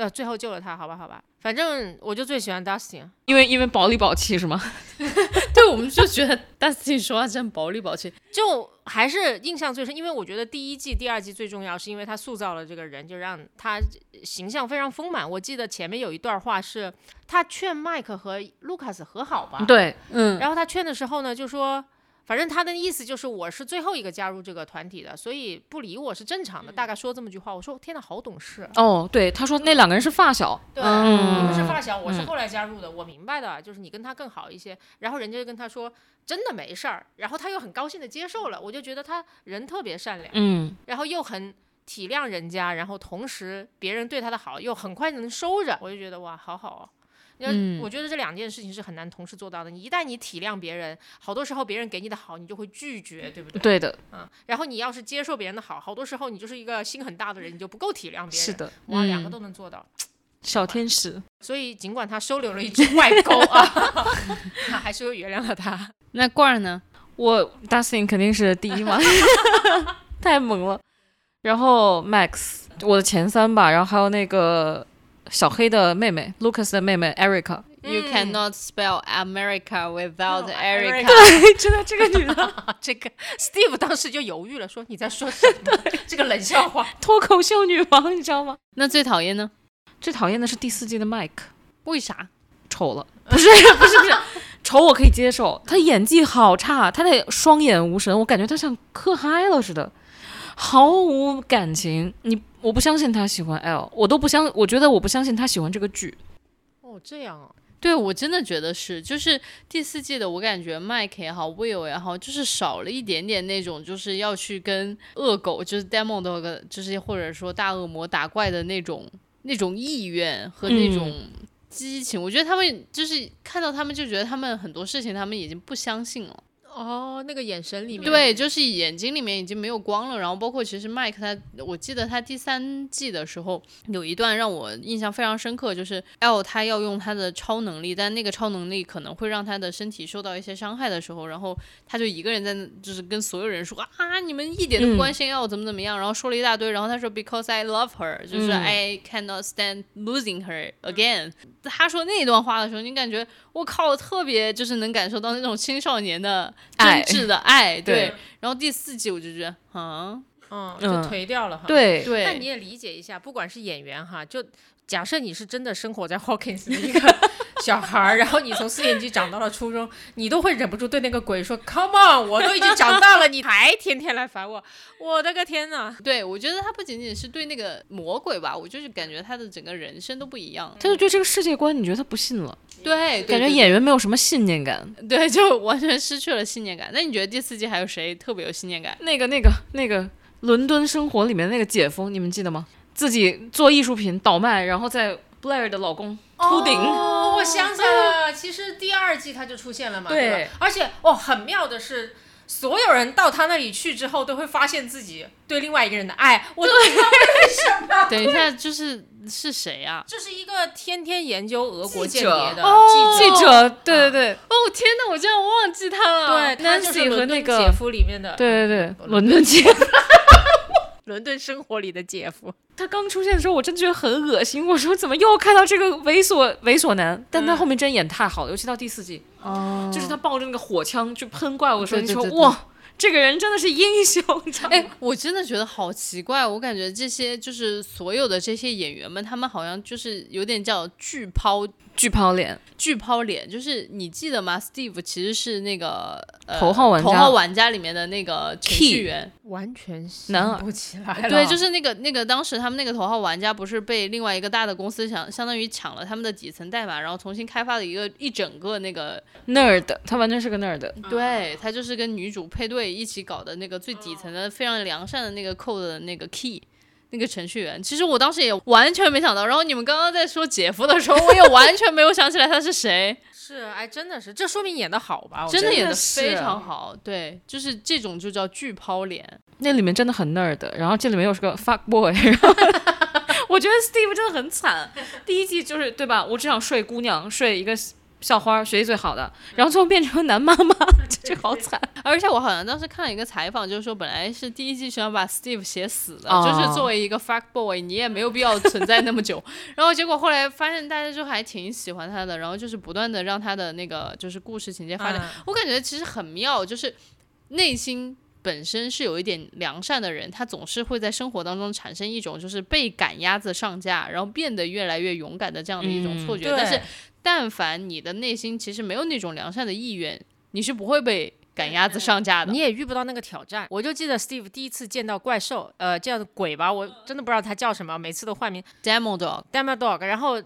呃，最后救了他，好吧，好吧，反正我就最喜欢 Dustin，因为因为保里保气是吗？[laughs] [laughs] 对，我们就觉得 Dustin 说话真薄里薄气。就还是印象最深，因为我觉得第一季、第二季最重要，是因为他塑造了这个人，就让他形象非常丰满。我记得前面有一段话是他劝麦克和卢卡斯和好吧，对，嗯，然后他劝的时候呢，就说。反正他的意思就是我是最后一个加入这个团体的，所以不理我是正常的。大概说这么句话，我说天哪，好懂事。哦，对，他说那两个人是发小，对，嗯你们是发小，我是嗯后来加入的，我明白的，就是你跟他更好一些。然后人家就跟他说真的没事儿，然后他又很高兴的接受了，我就觉得他人特别善良。嗯，然后又很体谅人家，然后同时别人对他的好又很快能收着，我就觉得哇，好好哦。要嗯我觉得这两件事情是很难同时做到的。你一旦你体谅别人，好多时候别人给你的好，你就会拒绝，对不对？对的，嗯。然后你要是接受别人的好，好多时候你就是一个心很大的人，你就不够体谅别人。是。的，哇，两嗯个都能做到。[tsk] 小天使，所以尽管他收留了一只外狗啊，[laughs] 还是会原谅了他。[laughs] 那罐儿呢？我 Dustin 肯定是第一嘛，[laughs] 太猛了。然后 Max，我的前三吧，然后还有那个小黑的妹妹，Lucas 的妹妹 Erica，You 嗯 cannot spell America without Erica。Erica 真的这个女的 [laughs] 这个 Steve 当时就犹豫了，说你在说什么？[laughs] 这个冷笑话。[laughs] 脱口秀女王，你知道吗？那最讨厌呢？最讨厌的是第四季的 Mike，为啥？丑了，不是不是不是，丑我可以接受，他演技好差，他的双眼无神，我感觉他像嗑嗨了似的，毫无感情。你我不相信他喜欢 L，我都不相，我觉得我不相信他喜欢这个剧。哦，这样啊。对我真的觉得是，就是第四季的，我感觉 Mike 也好，Will 也好，就是少了一点点那种，就是要去跟恶狗，就是 Demo 的，就是或者说大恶魔打怪的那种那种意愿和那种激情。我觉得他们就是看到他们就觉得他们很多事情他们已经不相信了。哦，那个眼神里面，对，就是眼睛里面已经没有光了。然后包括其实麦克他，我记得他第三季的时候有一段让我印象非常深刻，就是 L 他要用他的超能力，但那个超能力可能会让他的身体受到一些伤害的时候，然后他就一个人在，就是跟所有人说啊，你们一点都不关心 L 怎么怎么样，然后说了一大堆。然后他说 Because I love her，就是 I cannot stand losing her again。他说那段话的时候，你感觉我靠，特别就是能感受到那种青少年的真爱挚的爱，[laughs] 对对。然后第四季我就觉得，啊，嗯，就嗯颓掉了哈。。对，对，但你也理解一下，不管是演员哈，就假设你是真的生活在 Hawkins 的一个小孩儿，然后你从四年级长到了初中，你都会忍不住对那个鬼说：“Come on，我都已经长大了，你还天天来烦我，我的个天呐！对，我觉得他不仅仅是对那个魔鬼吧，我就是感觉他的整个人生都不一样。他就对这个世界观，你觉得他不信了，对，对感觉演员没有什么信念感。[laughs] 对，就完全失去了信念感。那你觉得第四季还有谁特别有信念感？那个、那个、那个《伦敦生活》里面那个姐夫，你们记得吗？自己做艺术品倒卖，然后在 Blair 的老公秃顶。哦，我想起来了，其实第二季他就出现了嘛，对对吧？而且哦，很妙的是。所有人到他那里去之后，都会发现自己对另外一个人的爱，我都不知道为什么。[laughs] 等一下，就是是谁啊？[laughs] 就是一个天天研究俄国间谍的哦记记者，对对对哦天哪，我竟然忘记他了。对，他就是 Nancy 和伦敦那个姐夫里面的，对对对，伦敦姐夫。[laughs] 伦敦生活里的姐夫。他刚出现的时候，我真的觉得很恶心。我说怎么又看到这个猥琐猥琐男？但他后面真演太好了，尤其到第四季，哦就是他抱着那个火枪去喷怪物的时候，你说哇，这个人真的是英雄，你知道吗？哎，我真的觉得好奇怪，我感觉这些就是所有的这些演员们，他们好像就是有点叫巨抛巨抛脸，巨抛脸，就是你记得吗？Steve 其实是那个、呃、头号玩家头号玩家里面的那个程 Key 序员。完全想不起来了。对，就是那个那个当时他们那个头号玩家不是被另外一个大的公司想相当于抢了他们的底层代码，然后重新开发了一个一整个那个，nerd，他完全是个 nerd。对他就是跟女主配对一起搞的那个最底层的非常良善的那个 code 的那个 key。那个程序员，其实我当时也完全没想到。然后你们刚刚在说姐夫的时候，我也完全没有想起来他是谁。[laughs] 是哎，真的是，这说明演的好吧？真的觉得演的非常好。对，就是这种就叫巨抛脸。那里面真的很 nerd，然后这里面又是个 fuck boy，然后 [laughs] 我觉得 Steve 真的很惨。第一季就是对吧？我只想睡姑娘，睡一个校花，学习最好的，然后最后变成男妈妈，[laughs] 这好惨。[laughs] 而且我好像当时看了一个采访，就是说本来是第一季想要把 Steve 写死的，哦就是作为一个 fuck boy，你也没有必要存在那么久。[laughs] 然后结果后来发现大家就还挺喜欢他的，然后就是不断的让他的那个就是故事情节发展。嗯我感觉其实很妙，就是内心。本身是有一点良善的人，他总是会在生活当中产生一种就是被赶鸭子上架，然后变得越来越勇敢的这样的一种嗯错觉。对但是，但凡你的内心其实没有那种良善的意愿，你是不会被赶鸭子上架的。你也遇不到那个挑战。我就记得 Steve 第一次见到怪兽，呃，这样的鬼吧，我真的不知道他叫什么，每次都换名 demo dog，Demo Dog。然后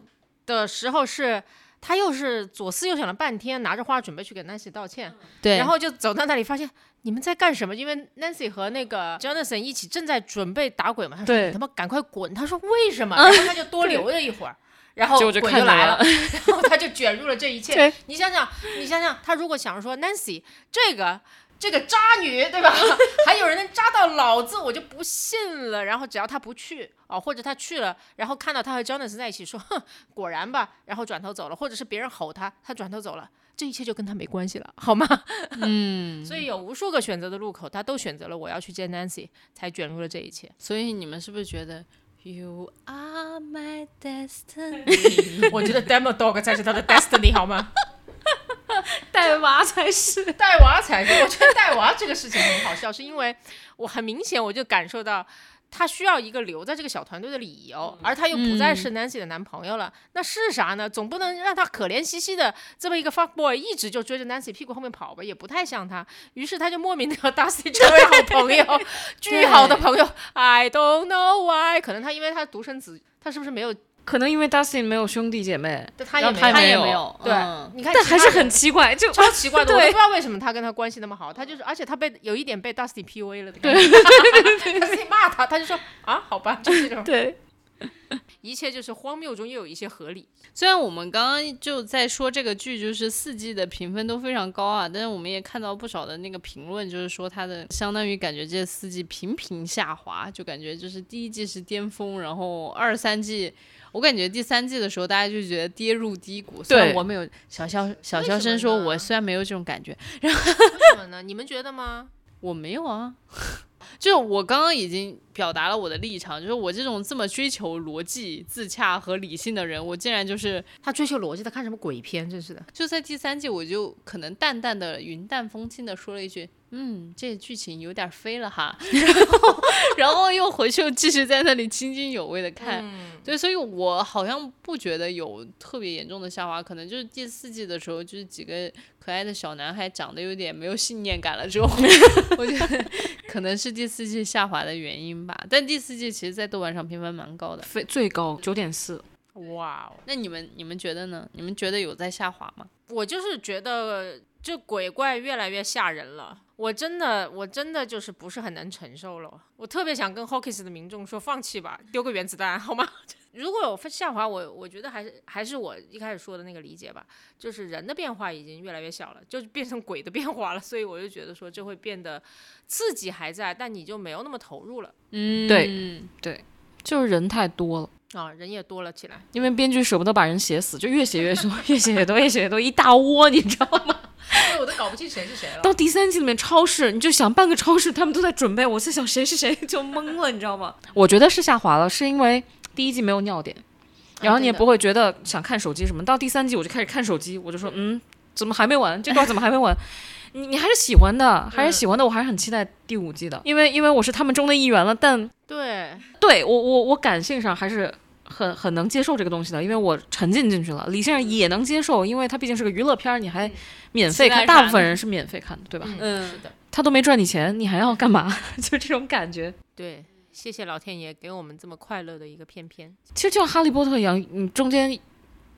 的时候是。他又是左思右想了半天，拿着花准备去给 Nancy 道歉，对，然后就走到那里，发现你们在干什么？因为 Nancy 和那个 Jonathan 一起正在准备打鬼嘛。他说：“对你他妈赶快滚！”他说：“为什么？”然后他就多留了一会儿，然后就鬼就来了，[laughs] 然后他就卷入了这一切。你想想，你想想，他如果想说 Nancy 这个。这个渣女，对吧？[laughs] 还有人能渣到老子，我就不信了。然后只要他不去哦，或者他去了，然后看到他和 Jonathan 在一起，说哼，果然吧，然后转头走了，或者是别人吼他，他转头走了，这一切就跟他没关系了，好吗？[laughs] 嗯，所以有无数个选择的路口，他都选择了我要去见 Nancy，才卷入了这一切。所以你们是不是觉得 You are my destiny？[laughs] 我觉得 Demo Dog 才是他的 destiny，好吗？[laughs] 带娃才是。[laughs] 带娃才是，我觉得带娃这个事情很好笑，是因为我很明显我就感受到。他需要一个留在这个小团队的理由，而他又不再是 Nancy 的男朋友了，那是啥呢？总不能让他可怜兮兮的这么一个 fuck boy 一直就追着 Nancy 屁股后面跑吧，也不太像他。于是他就莫名的和 Dusty [laughs] 成为好朋友，[laughs] 巨好的朋友。I don't know why，可能他因为他独生子，他是不是没有？可能因为 Dustin 没有兄弟姐妹，他也他也没有，对，嗯你看，但还是很奇怪，就超奇怪的，[laughs] 我都不知道为什么他跟他关系那么好，他就是，而且他被有一点被 Dusty PUA 了的感觉，对对对，[laughs] 他自己骂他，他就说啊，好吧，[laughs] 就这种。对，一切就是荒谬中又有一些合理。虽然我们刚刚就在说这个剧就是四季的评分都非常高啊，但是我们也看到不少的那个评论，就是说它的相当于感觉这四季频频下滑，就感觉就是第一季是巅峰，然后二三季。我感觉第三季的时候，大家就觉得跌入低谷。虽然对我没有小肖小肖为什么声说，我虽然没有这种感觉，为什么呢？你们觉得吗？[laughs] 我没有啊。就我刚刚已经表达了我的立场，就是我这种这么追求逻辑、自洽和理性的人，我竟然就是他追求逻辑，他看什么鬼片？真是的。就在第三季，我就可能淡淡的、云淡风轻的说了一句：“嗯，这剧情有点飞了哈。”然后，然后又回去又继续在那里津津有味的看。嗯，对，所以我好像不觉得有特别严重的下滑，可能就是第四季的时候，就是几个可爱的小男孩长得有点没有信念感了之后，[laughs] 我觉得可能是第四季下滑的原因吧。但第四季其实，在豆瓣上评分蛮高的。非最高九点四，哇哦！那你们你们觉得呢？你们觉得有在下滑吗？我就是觉得这鬼怪越来越吓人了，我真的我真的就是不是很能承受了。我特别想跟 Hawkins 的民众说，放弃吧，丢个原子弹好吗？[laughs] 如果有下滑，我我觉得还是还是我一开始说的那个理解吧，就是人的变化已经越来越小了，就是变成鬼的变化了，所以我就觉得说这会变得刺激还在，但你就没有那么投入了嗯，对就是人太多了。啊，人也多了起来。因为编剧舍不得把人写死，就越写越多，[laughs] 越写越多，越写越多，一大窝，你知道吗？[laughs] 所以我都搞不清谁是谁了。到第三季里面，超市你就想半个超市他们都在准备，我在想谁是谁，就懵了，你知道吗？我觉得是下滑了，是因为第一季没有尿点，然后你也不会觉得想看手机什么。到第三季我就开始看手机，我就说嗯，怎么还没完？这段怎么还没完？[laughs] 你你还是喜欢的，还是喜欢的，我还是很期待第五季的，因为因为我是他们中的一员了。但对，对我我我感性上还是很很能接受这个东西的，因为我沉浸进去了。李先生也能接受，因为他毕竟是个娱乐片儿，你还免费看，大部分人是免费看的，对吧？嗯，嗯是的，他都没赚你钱，你还要干嘛？[laughs] 就这种感觉。对，谢谢老天爷给我们这么快乐的一个片片。其实就像《哈利波特》一样，你中间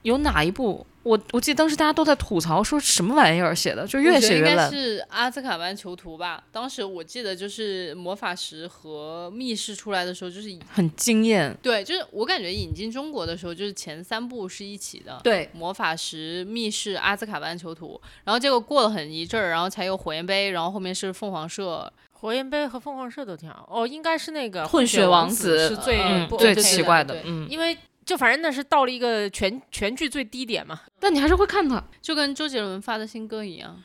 有哪一部？我我记得当时大家都在吐槽说什么玩意儿写的，就越写越烂应该。是阿兹卡班囚徒吧。当时我记得就是魔法石和密室出来的时候，就是很惊艳，对，就是我感觉引进中国的时候，就是前三部是一起的。对，魔法石、密室、阿兹卡班囚徒，然后结果过了很一阵儿，然后才有火焰杯，然后后面是凤凰社，火焰杯和凤凰社都挺好哦，应该是那个混血王子子是最最 OK 奇怪的，嗯。因为就反正那是到了一个全全剧最低点嘛。但你还是会看它，就跟周杰伦发的新歌一样。[laughs]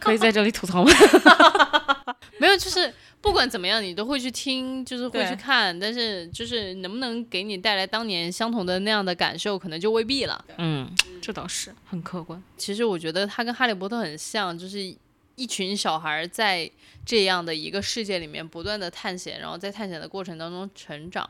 可以在这里吐槽吗？[laughs] 没有，就是不管怎么样，你都会去听，就是会去看，但是就是能不能给你带来当年相同的那样的感受，可能就未必了。嗯，这倒是很客观。其实我觉得它跟哈利波特很像，就是一群小孩在这样的一个世界里面不断的探险，然后在探险的过程当中成长，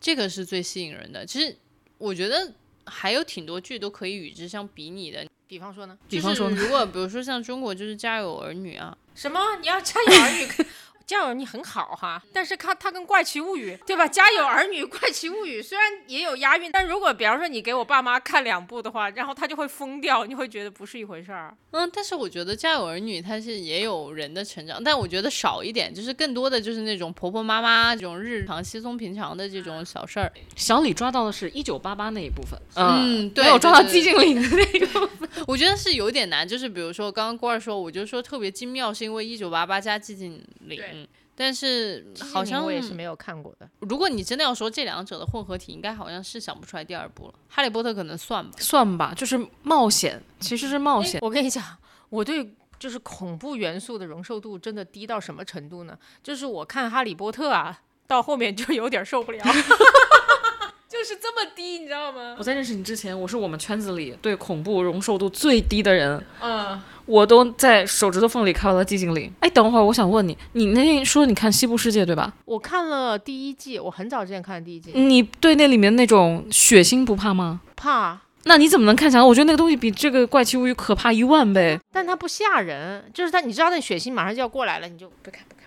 这个是最吸引人的。其实我觉得还有挺多剧都可以与之相比拟的。比方说呢？比方说呢就是如果比如说像中国就是《家有儿女》啊，什么？你要家有儿女？[laughs] 家有儿女很好哈，但是它它跟《怪奇物语》对吧？《家有儿女》《怪奇物语》虽然也有押韵，但如果比方说你给我爸妈看两部的话，然后他就会疯掉，你会觉得不是一回事儿。嗯，但是我觉得《家有儿女》它是也有人的成长，但我觉得少一点，就是更多的就是那种婆婆妈妈这种日常稀松平常的这种小事儿。小李抓到的是一九八八那一部分，嗯对没有抓到寂静岭的那个。[laughs] 我觉得是有点难，就是比如说刚刚郭二说，我就说特别精妙，是因为一九八八加寂静岭对，但是好像我也是没有看过的。如果你真的要说这两者的混合体，应该好像是想不出来第二部了。哈利波特可能算吧。算吧，就是冒险，其实是冒险。我跟你讲，我对就是恐怖元素的容受度真的低到什么程度呢？就是我看《哈利波特》啊，到后面就有点受不了，[laughs] 就是这么低，你知道吗我？在认识你之前，我是我们圈子里对恐怖容受度最低的人，嗯，我都在手指头缝里看到了寂静岭。哎，等会儿我想问你，你那天说你看《西部世界》对吧？我看了第一季，我很早之前看的第一季，你对那里面那种血腥不怕吗？怕，那你怎么能看下来？我觉得那个东西比这个《怪奇物语》可怕一万倍。但它不吓人，就是它，你知道那血腥马上就要过来了，你就不看不看不看。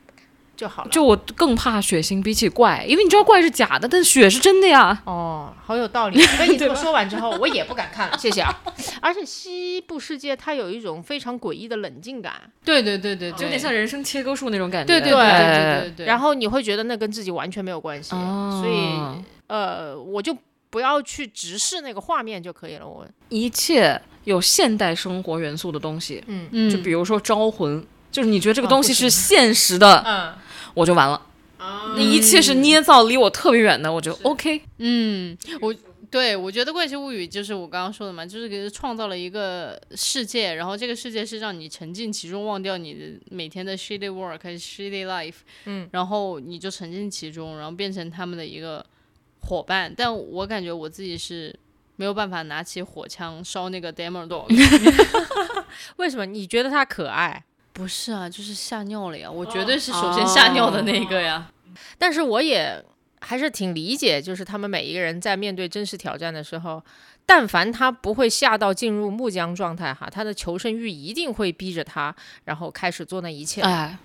就好了。就我更怕血腥，比起怪，因为你知道怪是假的，但血是真的呀。哦，好有道理。[laughs] 被你这么说完之后，我也不敢看了，[laughs] 谢谢啊。而且西部世界它有一种非常诡异的冷静感，对对对对，就有点像人生切割术那种感觉。对对对对对对。然后你会觉得那跟自己完全没有关系，哦所以呃，我就不要去直视那个画面就可以了。我一切有现代生活元素的东西，嗯嗯，就比如说招魂，就是你觉得这个哦东西是现实的，嗯我就完了。啊那一切是捏造离我特别远的，我就 OK。嗯，我对我觉得《怪奇物语》就是我刚刚说的嘛，就是给创造了一个世界，然后这个世界是让你沉浸其中，忘掉你的每天的 shitty work 还是 shitty life，嗯，然后你就沉浸其中，然后变成他们的一个伙伴。但我感觉我自己是没有办法拿起火枪烧那个 Demon Dog，[laughs] [laughs] 为什么你觉得它可爱？不是啊，就是吓尿了呀，我绝对是首先吓尿的那个呀。但是我也还是挺理解，就是他们每一个人在面对真实挑战的时候，但凡他不会吓到进入木僵状态哈，他的求生欲一定会逼着他，然后开始做那一切。哎，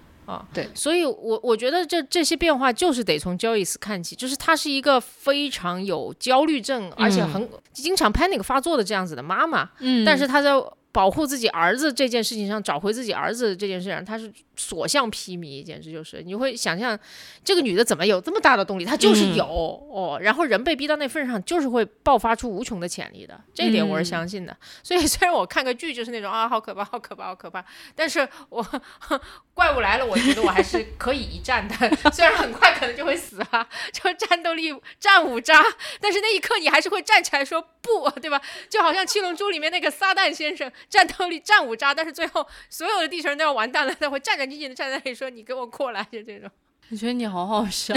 所以我，我觉得这这些变化就是得从 Joyce 看起，就是她是一个非常有焦虑症，而且很经常 panic 发作的这样子的妈妈，嗯，但是她在保护自己儿子这件事情上，找回自己儿子这件事上，她是所向披靡，简直就是。你会想象这个女的怎么有这么大的动力，她就是有、哦，然后人被逼到那份上，就是会爆发出无穷的潜力的，这一点我是相信的。所以虽然我看个剧就是那种啊好可怕，好可怕，好可怕，但是我 [laughs] 怪物来了，我觉得我还是可以一战的，[laughs] 虽然很快可能就会死啊，就战斗力战五渣，但是那一刻你还是会站起来说不，对吧？就好像七龙珠里面那个撒旦先生，战斗力战五渣，但是最后所有的地球人都要完蛋了，他会战战兢兢的站在那里说你给我过来，就这种我觉得你好好笑。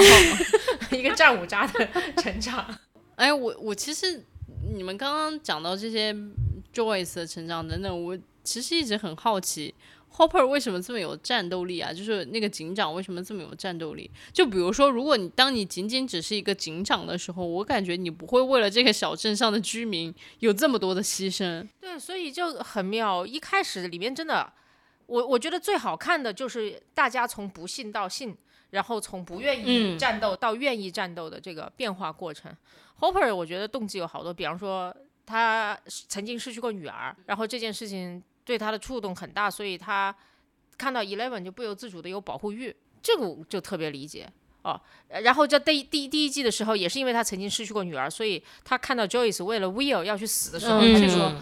[laughs] 一个战五渣的成长。哎，我我其实你们刚刚讲到这些 Joyce 的成长等等，我其实一直很好奇，Hopper 为什么这么有战斗力啊？就是那个警长为什么这么有战斗力？就比如说，如果你当你仅仅只是一个警长的时候，我感觉你不会为了这个小镇上的居民有这么多的牺牲。对，所以就很妙。一开始里面真的，我我觉得最好看的就是大家从不信到信，然后从不愿意嗯战斗到愿意战斗的这个变化过程。Hopper 我觉得动机有好多，比方说他曾经失去过女儿，然后这件事情对他的触动很大，所以他看到 Eleven 就不由自主的有保护欲，这个我就特别理解。哦，呃然后在第第第一季的时候，也是因为他曾经失去过女儿，所以他看到 Joyce 为了 Will 要去死的时候，嗯他就说：“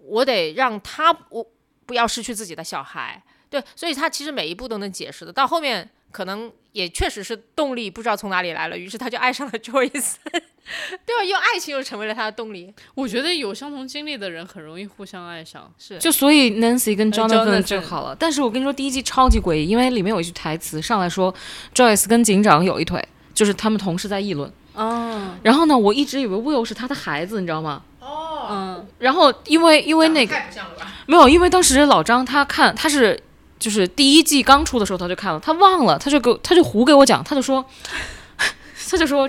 我得让他我不要失去自己的小孩。”对，所以他其实每一步都能解释的。到后面可能也确实是动力不知道从哪里来了，于是他就爱上了 [laughs] Joyce，[laughs] 对吧？用爱情又成为了他的动力。我觉得有相同经历的人很容易互相爱上。是，就所以 Nancy 跟呃 Jonathan Jonathan 就好了。但是我跟你说，第一季超级诡异，因为里面有一句台词上来说，Joyce 跟警长有一腿，就是他们同事在议论。哦，然后呢，我一直以为 Will 是他的孩子，你知道吗？哦，嗯，然后因为因为那个？没有，因为当时老张他看他是就是第一季刚出的时候他就看了，他忘了，他就给我他就胡给我讲，他就说 [laughs] 他就说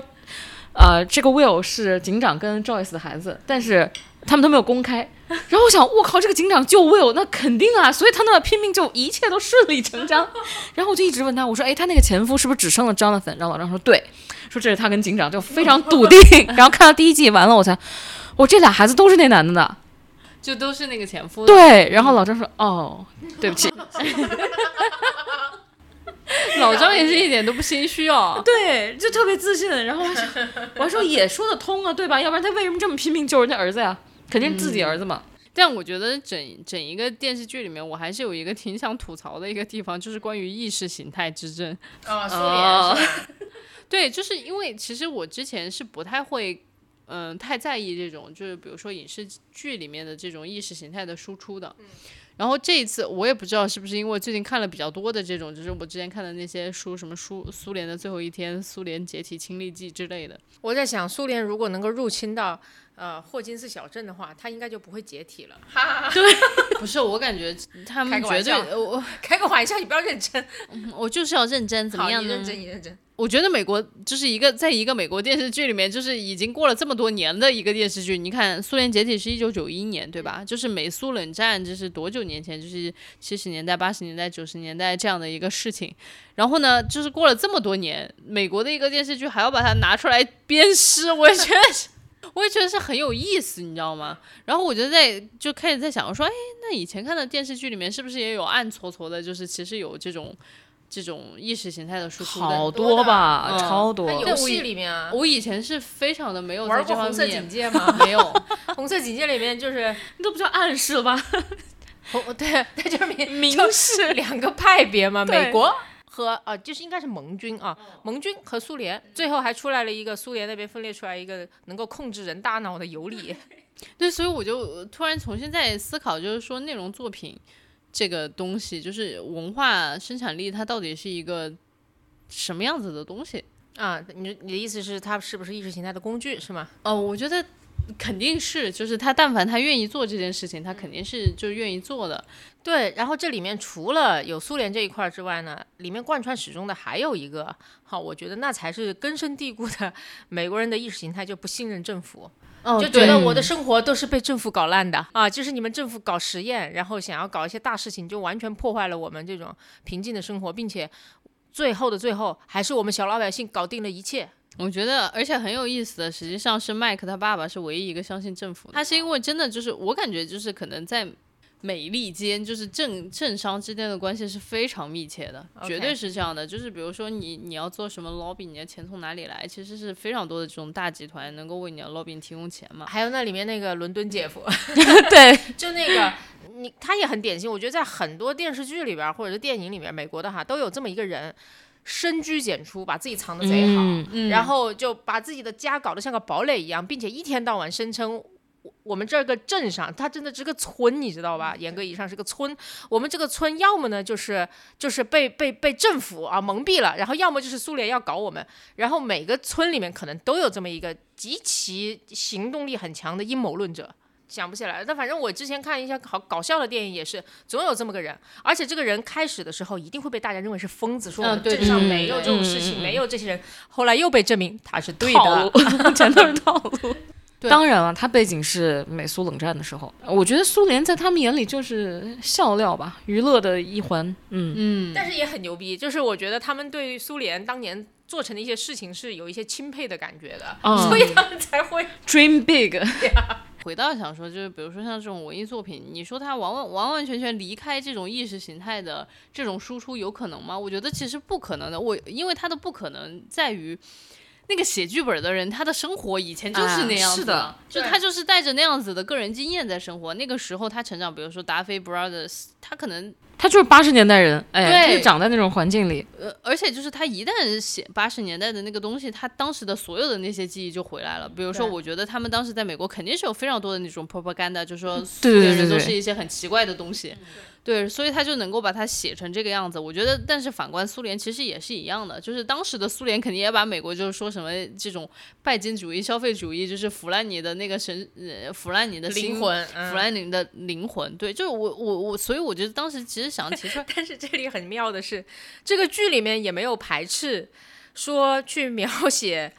呃这个 Will 是警长跟 Joyce 的孩子，但是他们都没有公开。然后我想，我靠，这个警长救 Will，那肯定啊，所以他那拼命就一切都顺理成章。[laughs] 然后我就一直问他，我说，哎，他那个前夫是不是只生了 Jonathan？然后老张说对，说这是他跟警长，就非常笃定。[laughs] 然后看到第一季完了，我才，我这俩孩子都是那男的的。就都是那个前夫。，对，然后老张说：“哦，对不起。[laughs] 老张也是一点都不心虚哦”。对，就特别自信。然后我还想，我还说也说得通啊，对吧？要不然他为什么这么拼命救人家儿子呀？肯定是自己儿子嘛。但我觉得整整一个电视剧里面，我还是有一个挺想吐槽的一个地方，就是关于意识形态之争。哦，苏哦联是吧？[laughs] 对，就是因为其实我之前是不太会，嗯、太在意这种，就是比如说影视剧里面的这种意识形态的输出的。然后这一次我也不知道是不是因为最近看了比较多的这种，就是我之前看的那些书，什么书苏联的最后一天、苏联解体亲历记之类的。我在想，苏联如果能够入侵到呃霍金斯小镇的话，他应该就不会解体了。哈哈哈，[laughs] 不是，我感觉他们绝对，我开个玩笑，你不要认真。我就是要认真，怎么，样呢？认真，你认真。我觉得美国就是一个在一个美国电视剧里面，就是已经过了这么多年的一个电视剧。你看，苏联解体是一九九一年，对吧？就是美苏冷战，这是多久年前，就是七十年代、八十年代、九十年代这样的一个事情。然后呢，就是过了这么多年，美国的一个电视剧还要把它拿出来鞭尸，我也觉得是，我也觉得是很有意思，你知道吗？然后我就在就开始在想，我说，哎，那以前看的电视剧里面是不是也有暗搓搓的，就是其实有这种这种意识形态的输出？好多吧，嗯超多那。游戏里面啊，我以前是非常的没有在玩这方过红色警面，戒吗？没有。[laughs] 红色警戒里面就是那都不叫暗示了吧？[laughs] 红，对，那就是明明就示两个派别嘛，美国。和啊，就是应该是盟军啊，盟军和苏联，最后还出来了一个苏联那边分裂出来一个能够控制人大脑的尤里。[laughs] 对，所以我就突然重新在思考，就是说内容作品这个东西，就是文化生产力，它到底是一个什么样子的东西？啊，你你的意思是它是不是意识形态的工具是吗？哦，我觉得肯定是，就是他但凡他愿意做这件事情，他肯定是就愿意做的。对，然后这里面除了有苏联这一块儿之外呢，里面贯穿始终的还有一个，好，我觉得那才是根深蒂固的美国人的意识形态，就不信任政府，哦就觉得我的生活都是被政府搞烂的啊，就是你们政府搞实验，然后想要搞一些大事情，就完全破坏了我们这种平静的生活，并且最后的最后，还是我们小老百姓搞定了一切。我觉得，而且很有意思的，实际上是麦克他爸爸是唯一一个相信政府的。他是因为真的就是我感觉就是可能在美利坚，就是政政商之间的关系是非常密切的绝对是这样的。就是比如说你你要做什么 lobby，你的钱从哪里来，其实是非常多的这种大集团能够为你的 lobby 提供钱嘛。还有那里面那个伦敦姐夫，[laughs] 对，[laughs] 就那个你，他也很典型。我觉得在很多电视剧里边儿或者是电影里面，美国的哈都有这么一个人，深居简出，把自己藏得贼好，嗯嗯然后就把自己的家搞得像个堡垒一样，并且一天到晚声称。我我们这个镇上，它真的是个村，你知道吧？严格意义上是个村。我们这个村要么呢，就是就是被被被政府啊蒙蔽了，然后要么就是苏联要搞我们。然后每个村里面可能都有这么一个极其行动力很强的阴谋论者。想不起来了，但反正我之前看一些好搞笑的电影，也是总有这么个人，而且这个人开始的时候一定会被大家认为是疯子，说我们镇上没有这种事情，没有这些人，后来又被证明他是对的。[laughs] 全都是套路。对当然了，它背景是美苏冷战的时候，我觉得苏联在他们眼里就是笑料吧，娱乐的一环。嗯，嗯，但是也很牛逼，就是我觉得他们对苏联当年做成的一些事情是有一些钦佩的感觉的，嗯所以他们才会 Dream big，回到想说，就是比如说像这种文艺作品，你说它完完完完全全离开这种意识形态的这种输出，有可能吗？我觉得其实不可能的。我因为它的不可能在于。那个写剧本的人，他的生活以前就是那样子啊是的就他就是带着那样子的个人经验在生活。那个时候他成长，比如说达菲 Brothers，他可能他就是八十年代人，哎，对他就长在那种环境里。呃，而且就是他一旦写八十年代的那个东西，他当时的所有的那些记忆就回来了。比如说，我觉得他们当时在美国肯定是有非常多的那种 propaganda，就是说苏对对联人对对都是一些很奇怪的东西。对，所以他就能够把它写成这个样子。我觉得，但是反观苏联，其实也是一样的，就是当时的苏联肯定也把美国就是说什么这种拜金主义、消费主义，就是腐烂你的那个神，呃，腐烂你的灵，魂。嗯腐烂你的灵魂。对，就是我我我，所以我觉得当时其实想提出来，但是这里很妙的是，这个剧里面也没有排斥说去描写。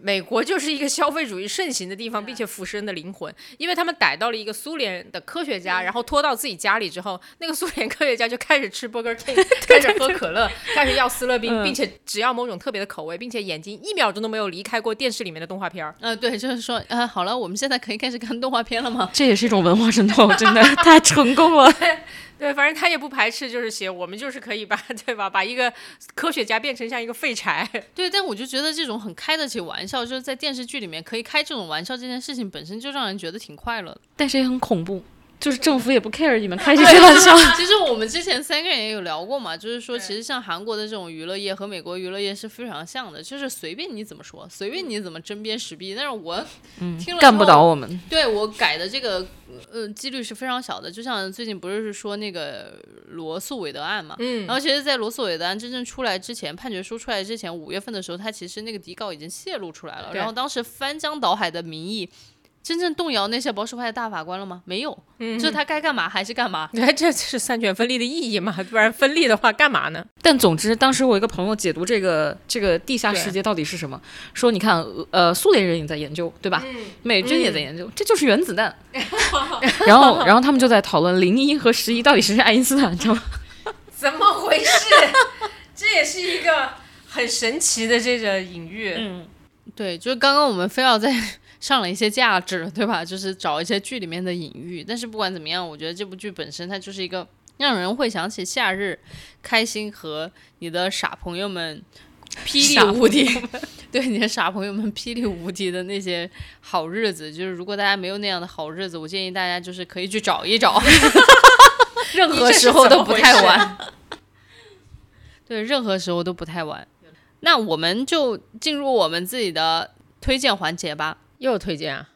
美国就是一个消费主义盛行的地方，并且腐蚀人的灵魂，因为他们逮到了一个苏联的科学家，然后拖到自己家里之后，那个苏联科学家就开始吃 Burger [laughs] King，开始喝可乐，开始要斯乐冰，嗯并且只要某种特别的口味，并且眼睛一秒钟都没有离开过电视里面的动画片儿。呃，对，就是说，呃，好了，我们现在可以开始看动画片了吗？这也是一种文化渗透，真的 [laughs] 太成功了。[laughs] 对，反正他也不排斥，就是写我们就是可以把 [laughs] 对吧，把一个科学家变成像一个废柴。[laughs] 对，但我就觉得这种很开得起玩笑，就是在电视剧里面可以开这种玩笑，这件事情本身就让人觉得挺快乐的。但是也很恐怖，就是政府也不 care 你们开这些玩 [laughs] 笑。其实我们之前三个人也有聊过嘛，就是说，其实像韩国的这种娱乐业和美国娱乐业是非常像的，就是随便你怎么说，随便你怎么针砭时弊，但是我听了干不倒我们。对我改的这个呃几率是非常小的，就像最近不是说那个罗素韦德案嘛，嗯然后其实，在罗素韦德案真正出来之前，判决书出来之前，五月份的时候，他其实那个底稿已经泄露出来了，然后当时翻江倒海的民意。真正动摇那些保守派的大法官了吗？没有，嗯就是他该干嘛还是干嘛。哎，这是三权分立的意义嘛？不然分立的话干嘛呢？[laughs] 但总之，当时我一个朋友解读这个这个地下世界到底是什么，说你看，呃，苏联人也在研究，对吧？美军也在研究，这就是原子弹。[laughs] 然后然后他们就在讨论零一和十一到底谁是爱因斯坦，你知道吗？[laughs] 怎么回事？这也是一个很神奇的这个隐喻。嗯，对，就是刚刚我们非要在上了一些价值，对吧？就是找一些剧里面的隐喻。但是不管怎么样，我觉得这部剧本身它就是一个让人会想起夏日开心和你的傻朋友们 [laughs] 霹雳无敌，对你的傻朋友们霹雳无敌的那些好日子。就是如果大家没有那样的好日子，我建议大家就是可以去找一找，[laughs] 任何时候都不太晚。对，任何时候都不太晚。那我们就进入我们自己的推荐环节吧。又有推荐啊！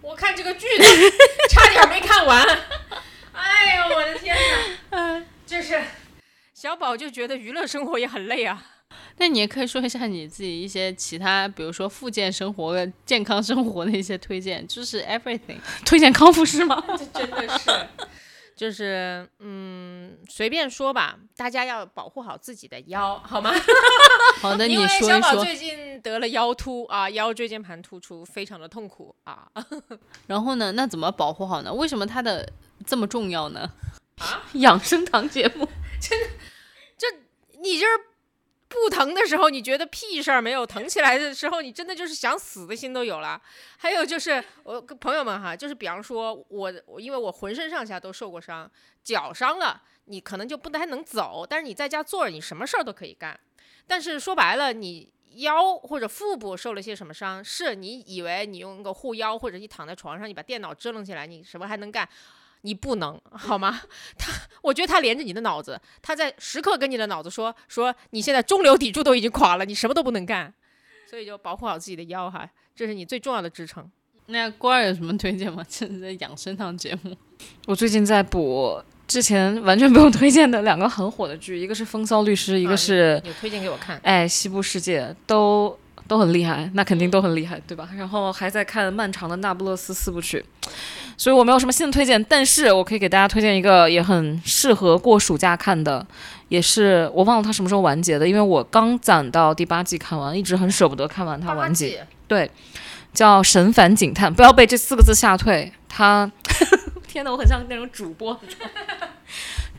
我看这个剧都 [laughs] 差点没看完。哎呦，我的天哪！[laughs] 就是小宝就觉得娱乐生活也很累啊。那你也可以说一下你自己一些其他，比如说复健生活、健康生活的一些推荐，就是 everything。推荐康复师吗？真的是，就是嗯，随便说吧，大家要保护好自己的腰，好吗？[laughs] 好的，你因为说一说。小宝最近得了腰突啊，腰椎间盘突出，非常的痛苦啊。[laughs] 然后呢，那怎么保护好呢？为什么它的这么重要呢？啊 [laughs] 养生堂节目，真的，这你就是不疼的时候，你觉得屁事儿没有；疼起来的时候，你真的就是想死的心都有了。还有就是，我朋友们哈，就是比方说我，我因为我浑身上下都受过伤，脚伤了，你可能就不太能走，但是你在家坐着，你什么事儿都可以干。但是说白了，你腰或者腹部受了些什么伤，是你以为你用个护腰，或者你躺在床上，你把电脑支棱起来，你什么还能干？你不能 [laughs] 好吗？他，我觉得他连着你的脑子，他在时刻跟你的脑子说说，你现在中流砥柱都已经垮了，你什么都不能干，所以就保护好自己的腰哈，这是你最重要的支撑。那郭二有什么推荐吗？[laughs] 这是在养生堂节目。我最近在补之前完全不用推荐的两个很火的剧，一个是《风骚律师》，一个是有推荐给我看，哎《西部世界》，都都很厉害，那肯定都很厉害，对吧？然后还在看漫长的《那不勒斯四部曲》，所以我没有什么新的推荐，但是我可以给大家推荐一个也很适合过暑假看的，也是我忘了它什么时候完结的，因为我刚攒到第八季看完，一直很舍不得看完它完结。对，叫《神烦警探》，不要被这四个字吓退。它，[laughs] 天哪，我很像那种主播，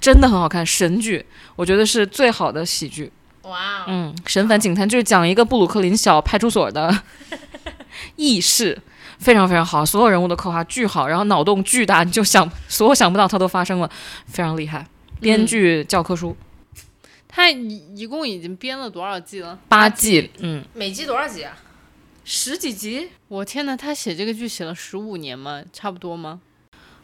真的很好看，神剧，我觉得是最好的喜剧。哇、哦，嗯，《神烦警探》就是讲一个布鲁克林小派出所的 [laughs] 轶事，非常非常好，所有人物的刻画巨好，然后脑洞巨大，你就想所有想不到它都发生了，非常厉害。编剧教科书，他一一共已经编了多少季了？八季，嗯，每季多少集啊？十几集。我天呐，他写这个剧写了十五年吗？差不多吗？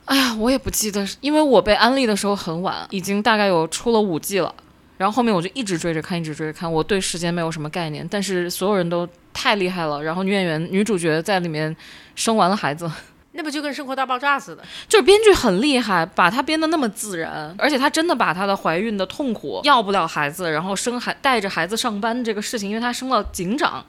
哎呀，我也不记得，因为我被安利的时候很晚，已经大概有出了五季了。然后后面我就一直追着看，一直追着看。我对时间没有什么概念，但是所有人都太厉害了。然后女演员、女主角在里面生完了孩子，[laughs] 那不就跟《生活大爆炸》似的？就是编剧很厉害，把她编得那么自然，而且她真的把她的怀孕的痛苦、要不了孩子，然后生孩带着孩子上班这个事情，因为她生了警长，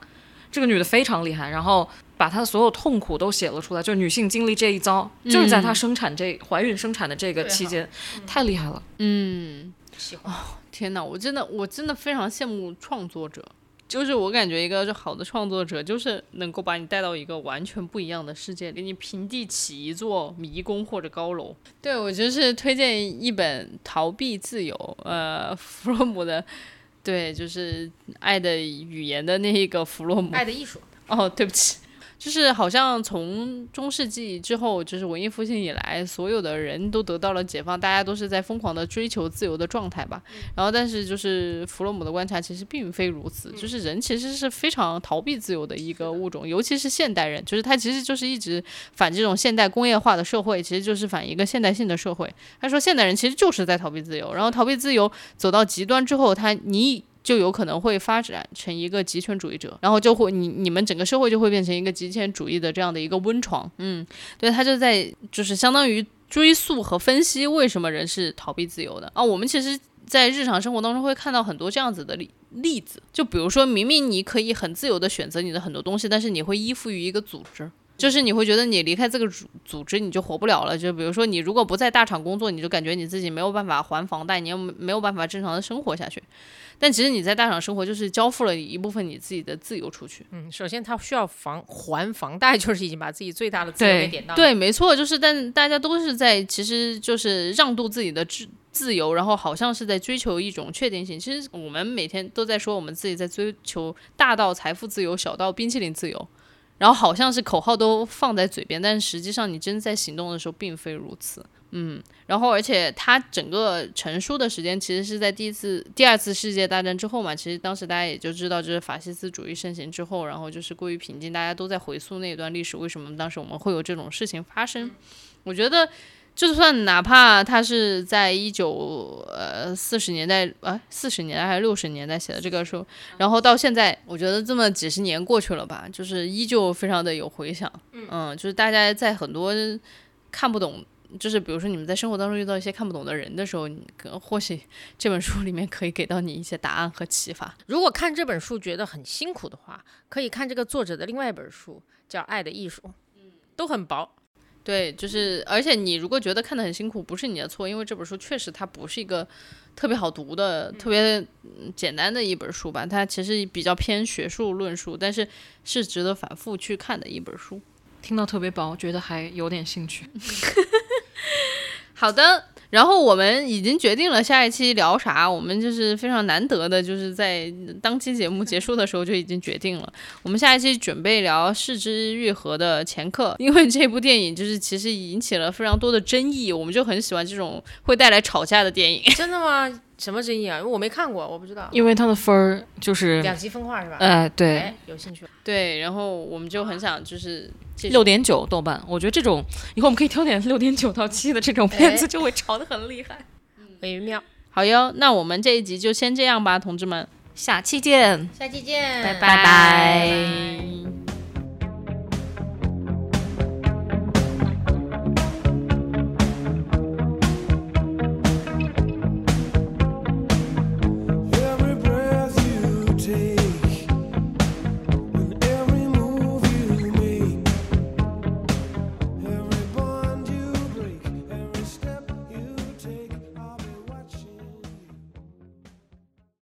这个女的非常厉害，然后把她的所有痛苦都写了出来，就是女性经历这一遭，就是在她生产这怀孕生产的这个期间，太厉害了。嗯，喜欢。天呐，我真的我真的非常羡慕创作者，就是我感觉一个就好的创作者，就是能够把你带到一个完全不一样的世界，给你平地起一座迷宫或者高楼。对我就是推荐一本《逃避自由》，呃，弗洛姆的，对，就是《爱的语言》的那一个弗洛姆。爱的艺术。哦，对不起。就是好像从中世纪之后，就是文艺复兴以来，所有的人都得到了解放，大家都是在疯狂的追求自由的状态吧。然后，但是就是弗洛姆的观察其实并非如此，就是人其实是非常逃避自由的一个物种，尤其是现代人，就是他其实就是一直反这种现代工业化的社会，其实就是反一个现代性的社会。他说，现代人其实就是在逃避自由，然后逃避自由走到极端之后，他你。就有可能会发展成一个极权主义者，然后就会你你们整个社会就会变成一个极权主义的这样的一个温床，嗯，对，他就在就是相当于追溯和分析为什么人是逃避自由的啊。我们其实，在日常生活当中会看到很多这样子的例例子，就比如说明明你可以很自由的选择你的很多东西，但是你会依附于一个组织。就是你会觉得你离开这个组组织你就活不了了。就比如说你如果不在大厂工作，你就感觉你自己没有办法还房贷，你又没有办法正常的生活下去。但其实你在大厂生活，就是交付了一部分你自己的自由出去。嗯，首先他需要房还房贷，就是已经把自己最大的自由给点到了。对，没错，就是但大家都是在，其实就是让渡自己的自自由，然后好像是在追求一种确定性。其实我们每天都在说我们自己在追求大到财富自由，小到冰淇淋自由。然后好像是口号都放在嘴边，但实际上你真在行动的时候并非如此。嗯，然后而且它整个成书的时间其实是在第一次、第二次世界大战之后嘛。其实当时大家也就知道，就是法西斯主义盛行之后，然后就是过于平静，大家都在回溯那段历史，为什么当时我们会有这种事情发生？我觉得。就算哪怕他是在一九呃四十年代啊四十年代还是六十年代写的这个书，然后到现在，我觉得这么几十年过去了吧，就是依旧非常的有回响。嗯，就是大家在很多看不懂，就是比如说你们在生活当中遇到一些看不懂的人的时候，你可能或许这本书里面可以给到你一些答案和启发。如果看这本书觉得很辛苦的话，可以看这个作者的另外一本书，叫《爱的艺术》，都很薄。对，就是，而且你如果觉得看得很辛苦，不是你的错，因为这本书确实它不是一个特别好读的、特别简单的一本书吧，它其实比较偏学术论述，但是是值得反复去看的一本书。听到特别薄，觉得还有点兴趣。[laughs] 好的。然后我们已经决定了下一期聊啥，我们就是非常难得的，就是在当期节目结束的时候就已经决定了。我们下一期准备聊《失之愈合》的前客，[laughs] 因为这部电影就是其实引起了非常多的争议，我们就很喜欢这种会带来吵架的电影。[laughs] 真的吗？什么争议啊？因为我没看过，我不知道。因为它的分儿就是两极分化是吧？哎，对，有兴趣。对，然后我们就很想就是六点九豆瓣，我觉得这种以后我们可以挑点六点九到七的这种片子，就会吵得很厉害。微妙。好哟，那我们这一集就先这样吧，同志们，下期见。下期见，拜拜。